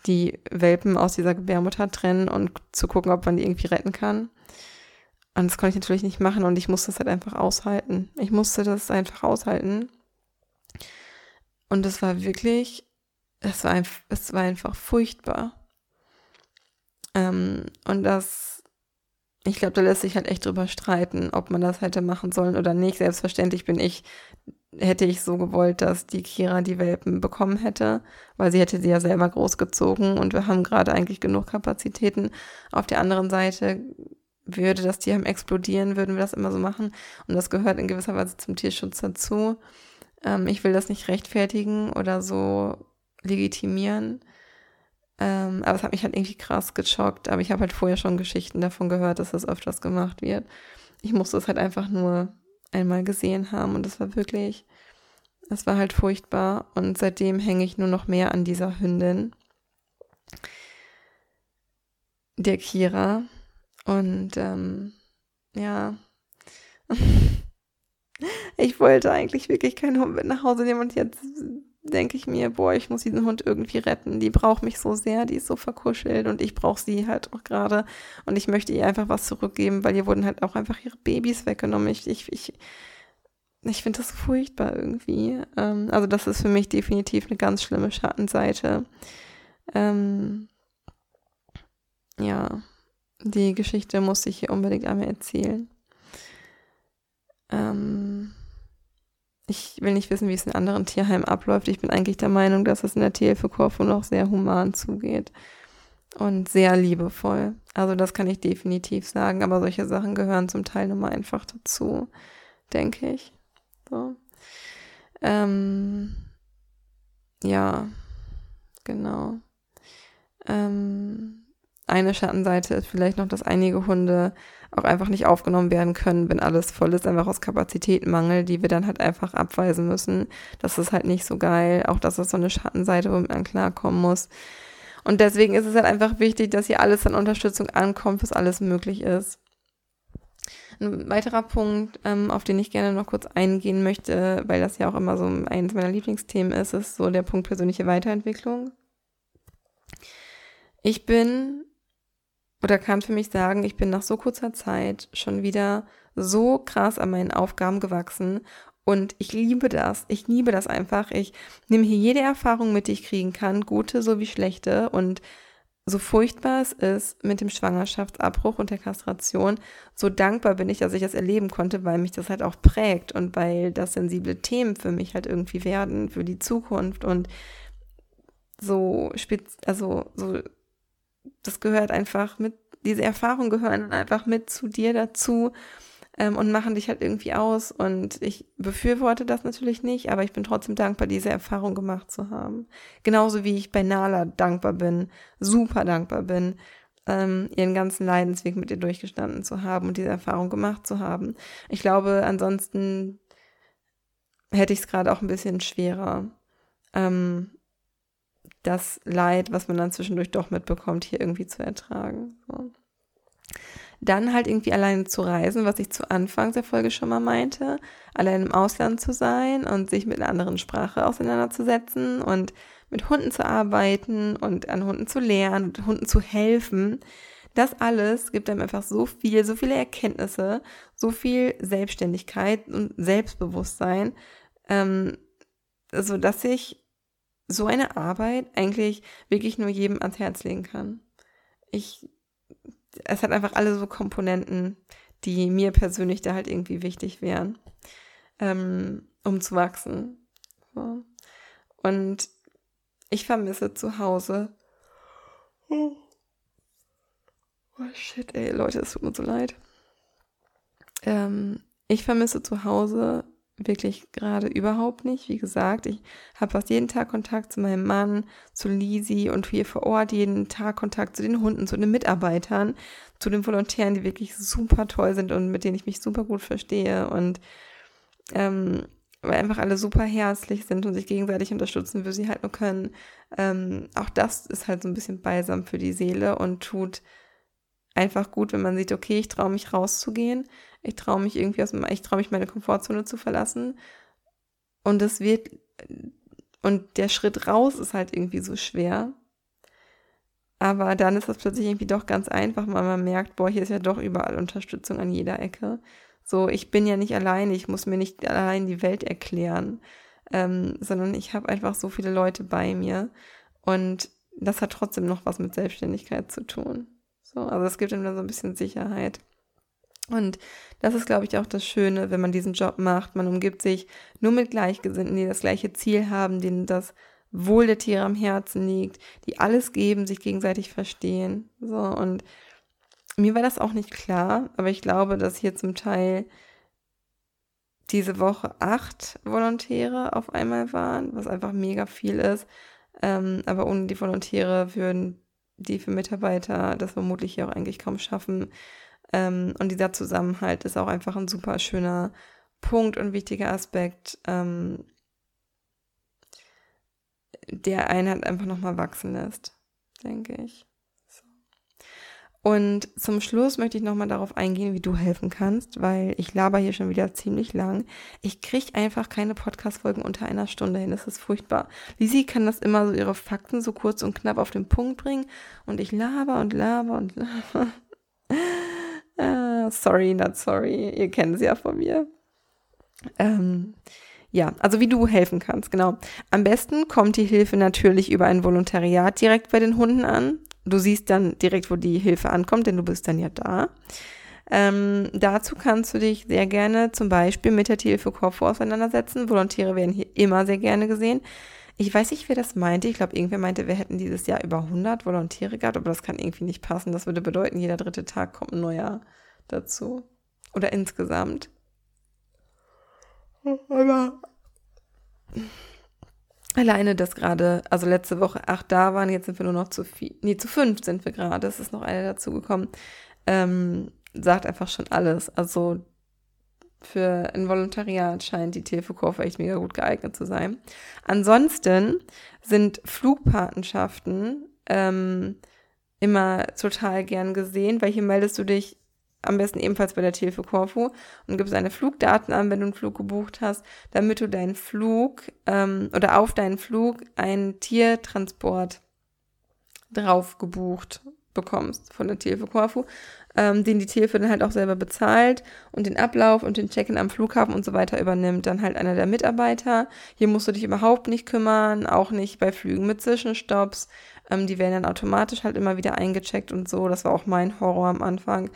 die Welpen aus dieser Gebärmutter trennen und zu gucken, ob man die irgendwie retten kann. Und das konnte ich natürlich nicht machen und ich musste es halt einfach aushalten. Ich musste das einfach aushalten. Und es war wirklich, es war, war einfach furchtbar. Ähm, und das, ich glaube, da lässt sich halt echt drüber streiten, ob man das hätte machen sollen oder nicht. Selbstverständlich bin ich, hätte ich so gewollt, dass die Kira die Welpen bekommen hätte, weil sie hätte sie ja selber großgezogen und wir haben gerade eigentlich genug Kapazitäten. Auf der anderen Seite würde das Tierheim explodieren, würden wir das immer so machen. Und das gehört in gewisser Weise zum Tierschutz dazu. Ähm, ich will das nicht rechtfertigen oder so legitimieren. Ähm, aber es hat mich halt irgendwie krass geschockt. Aber ich habe halt vorher schon Geschichten davon gehört, dass das öfters gemacht wird. Ich musste es halt einfach nur einmal gesehen haben und es war wirklich, es war halt furchtbar. Und seitdem hänge ich nur noch mehr an dieser Hündin, der Kira. Und ähm, ja. ich wollte eigentlich wirklich keinen Hund mit nach Hause nehmen und jetzt denke ich mir, boah, ich muss diesen Hund irgendwie retten. Die braucht mich so sehr, die ist so verkuschelt und ich brauche sie halt auch gerade. Und ich möchte ihr einfach was zurückgeben, weil ihr wurden halt auch einfach ihre Babys weggenommen. Ich, ich, ich, ich finde das furchtbar irgendwie. Ähm, also das ist für mich definitiv eine ganz schlimme Schattenseite. Ähm, ja, die Geschichte muss ich hier unbedingt einmal erzählen. Ähm, ich will nicht wissen, wie es in anderen Tierheimen abläuft. Ich bin eigentlich der Meinung, dass es in der Tierhilfe Korfu noch sehr human zugeht und sehr liebevoll. Also das kann ich definitiv sagen, aber solche Sachen gehören zum Teil nun mal einfach dazu, denke ich. So. Ähm, ja, genau. Ähm, eine Schattenseite ist vielleicht noch, dass einige Hunde auch einfach nicht aufgenommen werden können, wenn alles voll ist, einfach aus Kapazitätenmangel, die wir dann halt einfach abweisen müssen. Das ist halt nicht so geil. Auch das ist so eine Schattenseite, womit man klarkommen muss. Und deswegen ist es halt einfach wichtig, dass hier alles an Unterstützung ankommt, was alles möglich ist. Ein weiterer Punkt, ähm, auf den ich gerne noch kurz eingehen möchte, weil das ja auch immer so eines meiner Lieblingsthemen ist, ist so der Punkt persönliche Weiterentwicklung. Ich bin oder kann für mich sagen, ich bin nach so kurzer Zeit schon wieder so krass an meinen Aufgaben gewachsen und ich liebe das. Ich liebe das einfach. Ich nehme hier jede Erfahrung mit, die ich kriegen kann, gute sowie schlechte und so furchtbar es ist mit dem Schwangerschaftsabbruch und der Kastration, so dankbar bin ich, dass ich das erleben konnte, weil mich das halt auch prägt und weil das sensible Themen für mich halt irgendwie werden, für die Zukunft und so also so das gehört einfach mit, diese Erfahrungen gehören einfach mit zu dir dazu ähm, und machen dich halt irgendwie aus. Und ich befürworte das natürlich nicht, aber ich bin trotzdem dankbar, diese Erfahrung gemacht zu haben. Genauso wie ich bei Nala dankbar bin, super dankbar bin, ähm, ihren ganzen Leidensweg mit ihr durchgestanden zu haben und diese Erfahrung gemacht zu haben. Ich glaube, ansonsten hätte ich es gerade auch ein bisschen schwerer. Ähm, das Leid, was man dann zwischendurch doch mitbekommt, hier irgendwie zu ertragen. So. Dann halt irgendwie alleine zu reisen, was ich zu Anfang der Folge schon mal meinte, allein im Ausland zu sein und sich mit einer anderen Sprache auseinanderzusetzen und mit Hunden zu arbeiten und an Hunden zu lernen und Hunden zu helfen. Das alles gibt einem einfach so viel, so viele Erkenntnisse, so viel Selbstständigkeit und Selbstbewusstsein, ähm, so dass ich so eine Arbeit eigentlich wirklich nur jedem ans Herz legen kann. Ich, es hat einfach alle so Komponenten, die mir persönlich da halt irgendwie wichtig wären, ähm, um zu wachsen. So. Und ich vermisse zu Hause. Oh. oh shit, ey, Leute, es tut mir so leid. Ähm, ich vermisse zu Hause wirklich gerade überhaupt nicht. Wie gesagt, ich habe fast jeden Tag Kontakt zu meinem Mann, zu Lisi und hier vor Ort jeden Tag Kontakt zu den Hunden, zu den Mitarbeitern, zu den Volontären, die wirklich super toll sind und mit denen ich mich super gut verstehe und ähm, weil einfach alle super herzlich sind und sich gegenseitig unterstützen, wie sie halt nur können. Ähm, auch das ist halt so ein bisschen balsam für die Seele und tut einfach gut, wenn man sieht, okay, ich traue mich rauszugehen ich traue mich irgendwie aus, ich traue mich meine Komfortzone zu verlassen. Und es wird, und der Schritt raus ist halt irgendwie so schwer. Aber dann ist das plötzlich irgendwie doch ganz einfach, weil man merkt, boah, hier ist ja doch überall Unterstützung an jeder Ecke. So, ich bin ja nicht allein, ich muss mir nicht allein die Welt erklären, ähm, sondern ich habe einfach so viele Leute bei mir. Und das hat trotzdem noch was mit Selbstständigkeit zu tun. So, also es gibt ihm dann so ein bisschen Sicherheit. Und das ist, glaube ich, auch das Schöne, wenn man diesen Job macht. Man umgibt sich nur mit Gleichgesinnten, die das gleiche Ziel haben, denen das Wohl der Tiere am Herzen liegt, die alles geben, sich gegenseitig verstehen. So, und mir war das auch nicht klar, aber ich glaube, dass hier zum Teil diese Woche acht Volontäre auf einmal waren, was einfach mega viel ist. Ähm, aber ohne die Volontäre würden die für Mitarbeiter das vermutlich hier auch eigentlich kaum schaffen. Ähm, und dieser Zusammenhalt ist auch einfach ein super schöner Punkt und wichtiger Aspekt, ähm, der einen halt einfach nochmal wachsen lässt, denke ich. Und zum Schluss möchte ich nochmal darauf eingehen, wie du helfen kannst, weil ich laber hier schon wieder ziemlich lang. Ich kriege einfach keine Podcast-Folgen unter einer Stunde hin. Das ist furchtbar. Lisi kann das immer so ihre Fakten so kurz und knapp auf den Punkt bringen und ich laber und laber und laber. sorry, not sorry. Ihr kennt sie ja von mir. Ähm, ja, also wie du helfen kannst, genau. Am besten kommt die Hilfe natürlich über ein Volontariat direkt bei den Hunden an. Du siehst dann direkt, wo die Hilfe ankommt, denn du bist dann ja da. Ähm, dazu kannst du dich sehr gerne zum Beispiel mit der Tierhilfe Corfu auseinandersetzen. Volontäre werden hier immer sehr gerne gesehen. Ich weiß nicht, wer das meinte. Ich glaube, irgendwer meinte, wir hätten dieses Jahr über 100 Volontäre gehabt, aber das kann irgendwie nicht passen. Das würde bedeuten, jeder dritte Tag kommt ein neuer dazu. Oder insgesamt. Aber alleine das gerade, also letzte Woche acht da waren, jetzt sind wir nur noch zu vier, nee, zu fünf sind wir gerade, es ist noch eine dazugekommen, ähm, sagt einfach schon alles. Also für ein Volontariat scheint die Telefonkurve echt mega gut geeignet zu sein. Ansonsten sind Flugpatenschaften ähm, immer total gern gesehen, weil hier meldest du dich am besten ebenfalls bei der Hilfe Corfu und gibst deine Flugdaten an, wenn du einen Flug gebucht hast, damit du deinen Flug ähm, oder auf deinen Flug einen Tiertransport drauf gebucht bekommst von der Hilfe Corfu, ähm, den die Hilfe dann halt auch selber bezahlt und den Ablauf und den Check-in am Flughafen und so weiter übernimmt dann halt einer der Mitarbeiter. Hier musst du dich überhaupt nicht kümmern, auch nicht bei Flügen mit Zwischenstopps. Ähm, die werden dann automatisch halt immer wieder eingecheckt und so. Das war auch mein Horror am Anfang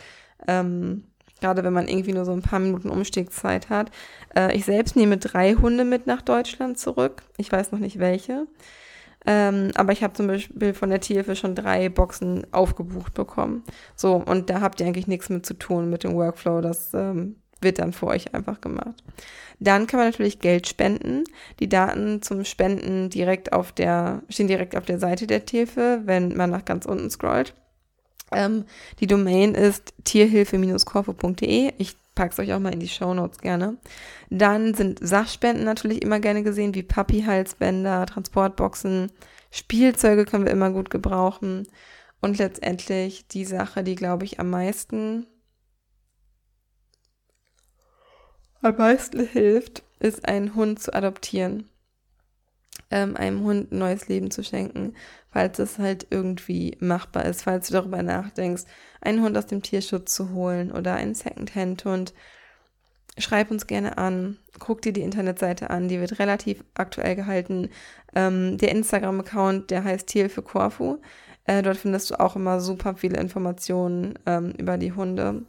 ähm, gerade wenn man irgendwie nur so ein paar Minuten Umstiegszeit hat. Äh, ich selbst nehme drei Hunde mit nach Deutschland zurück. Ich weiß noch nicht welche. Ähm, aber ich habe zum Beispiel von der Tierhilfe schon drei Boxen aufgebucht bekommen. So, und da habt ihr eigentlich nichts mit zu tun mit dem Workflow. Das ähm, wird dann für euch einfach gemacht. Dann kann man natürlich Geld spenden. Die Daten zum Spenden direkt auf der, stehen direkt auf der Seite der Tierhilfe, wenn man nach ganz unten scrollt. Ähm, die Domain ist tierhilfe-korfu.de. Ich pack's euch auch mal in die Show Notes gerne. Dann sind Sachspenden natürlich immer gerne gesehen, wie Papi-Halsbänder, Transportboxen, Spielzeuge können wir immer gut gebrauchen. Und letztendlich die Sache, die, glaube ich, am meisten, am meisten hilft, ist einen Hund zu adoptieren ähm, einem Hund ein neues Leben zu schenken, falls es halt irgendwie machbar ist, falls du darüber nachdenkst, einen Hund aus dem Tierschutz zu holen oder einen Secondhand-Hund. Schreib uns gerne an, guck dir die Internetseite an, die wird relativ aktuell gehalten. Ähm, der Instagram-Account, der heißt Tierhilfe Corfu. Äh, dort findest du auch immer super viele Informationen ähm, über die Hunde.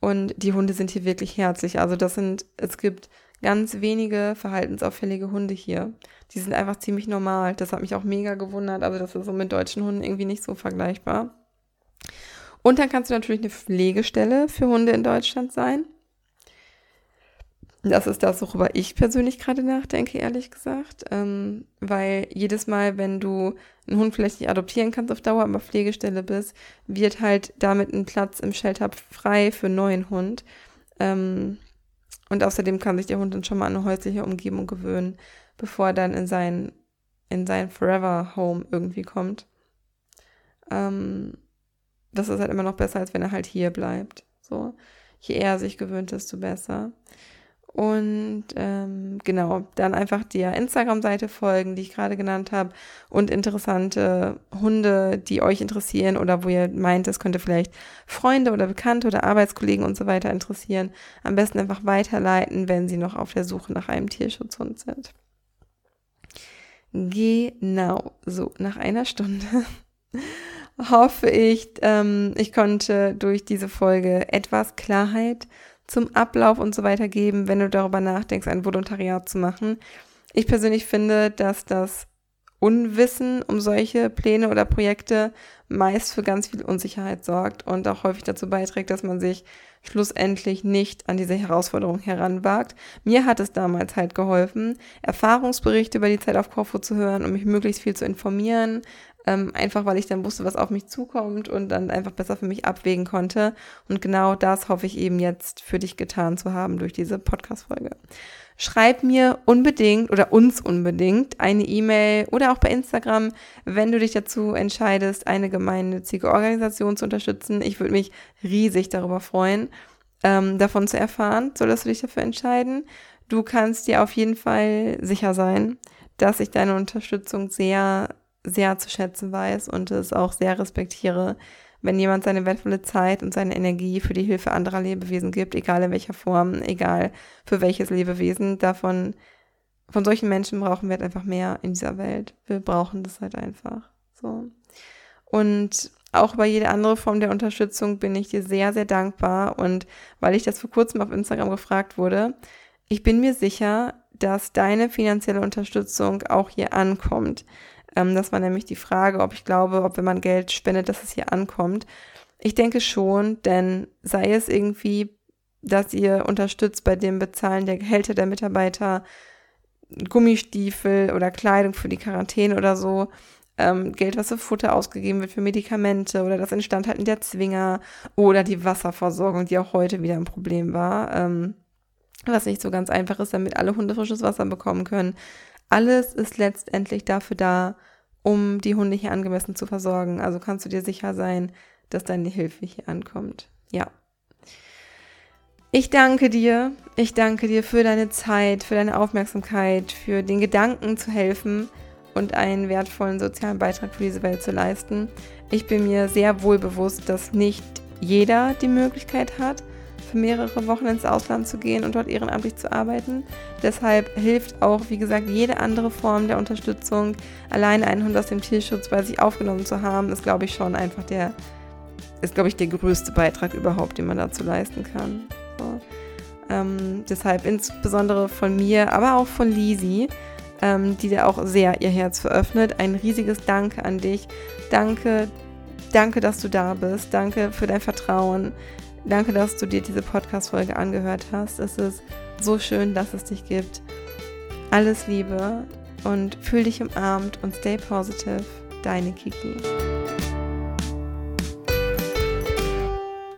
Und die Hunde sind hier wirklich herzlich. Also das sind, es gibt ganz wenige verhaltensauffällige Hunde hier. Die sind einfach ziemlich normal. Das hat mich auch mega gewundert. Also das ist so mit deutschen Hunden irgendwie nicht so vergleichbar. Und dann kannst du natürlich eine Pflegestelle für Hunde in Deutschland sein. Das ist das, worüber ich persönlich gerade nachdenke, ehrlich gesagt. Ähm, weil jedes Mal, wenn du einen Hund vielleicht nicht adoptieren kannst auf Dauer, aber Pflegestelle bist, wird halt damit ein Platz im Shelter frei für einen neuen Hund. Ähm, und außerdem kann sich der Hund dann schon mal an eine häusliche Umgebung gewöhnen, bevor er dann in sein, in sein Forever Home irgendwie kommt. Ähm, das ist halt immer noch besser, als wenn er halt hier bleibt. So. Je eher er sich gewöhnt, desto besser. Und ähm, genau, dann einfach der Instagram-Seite folgen, die ich gerade genannt habe, und interessante Hunde, die euch interessieren oder wo ihr meint, es könnte vielleicht Freunde oder Bekannte oder Arbeitskollegen und so weiter interessieren. Am besten einfach weiterleiten, wenn sie noch auf der Suche nach einem Tierschutzhund sind. Genau, so nach einer Stunde hoffe ich, ähm, ich konnte durch diese Folge etwas Klarheit zum Ablauf und so weiter geben, wenn du darüber nachdenkst, ein Volontariat zu machen. Ich persönlich finde, dass das Unwissen um solche Pläne oder Projekte meist für ganz viel Unsicherheit sorgt und auch häufig dazu beiträgt, dass man sich schlussendlich nicht an diese Herausforderung heranwagt. Mir hat es damals halt geholfen, Erfahrungsberichte über die Zeit auf Korfu zu hören und mich möglichst viel zu informieren, ähm, einfach weil ich dann wusste, was auf mich zukommt und dann einfach besser für mich abwägen konnte. Und genau das hoffe ich eben jetzt für dich getan zu haben durch diese Podcast-Folge. Schreib mir unbedingt oder uns unbedingt eine E-Mail oder auch bei Instagram, wenn du dich dazu entscheidest, eine gemeinnützige Organisation zu unterstützen. Ich würde mich riesig darüber freuen, ähm, davon zu erfahren. Solltest du dich dafür entscheiden? Du kannst dir auf jeden Fall sicher sein, dass ich deine Unterstützung sehr sehr zu schätzen weiß und es auch sehr respektiere, wenn jemand seine wertvolle Zeit und seine Energie für die Hilfe anderer Lebewesen gibt, egal in welcher Form, egal für welches Lebewesen, davon, von solchen Menschen brauchen wir halt einfach mehr in dieser Welt. Wir brauchen das halt einfach. So. Und auch über jede andere Form der Unterstützung bin ich dir sehr, sehr dankbar. Und weil ich das vor kurzem auf Instagram gefragt wurde, ich bin mir sicher, dass deine finanzielle Unterstützung auch hier ankommt. Ähm, das war nämlich die Frage, ob ich glaube, ob wenn man Geld spendet, dass es hier ankommt. Ich denke schon, denn sei es irgendwie, dass ihr unterstützt bei dem Bezahlen der Gehälter der Mitarbeiter, Gummistiefel oder Kleidung für die Quarantäne oder so, ähm, Geld, was für Futter ausgegeben wird, für Medikamente oder das Instandhalten der Zwinger oder die Wasserversorgung, die auch heute wieder ein Problem war, ähm, was nicht so ganz einfach ist, damit alle Hunde frisches Wasser bekommen können. Alles ist letztendlich dafür da, um die Hunde hier angemessen zu versorgen. Also kannst du dir sicher sein, dass deine Hilfe hier ankommt. Ja. Ich danke dir. Ich danke dir für deine Zeit, für deine Aufmerksamkeit, für den Gedanken zu helfen und einen wertvollen sozialen Beitrag für diese Welt zu leisten. Ich bin mir sehr wohl bewusst, dass nicht jeder die Möglichkeit hat, für mehrere Wochen ins Ausland zu gehen und dort ehrenamtlich zu arbeiten. Deshalb hilft auch, wie gesagt, jede andere Form der Unterstützung. Allein einen Hund aus dem Tierschutz bei sich aufgenommen zu haben, ist, glaube ich, schon einfach der, ist, glaube ich, der größte Beitrag überhaupt, den man dazu leisten kann. So. Ähm, deshalb insbesondere von mir, aber auch von Lisi, ähm, die da auch sehr ihr Herz veröffnet. Ein riesiges Danke an dich. Danke, danke, dass du da bist. Danke für dein Vertrauen. Danke, dass du dir diese Podcast-Folge angehört hast. Es ist so schön, dass es dich gibt. Alles Liebe und fühl dich umarmt und stay positive. Deine Kiki.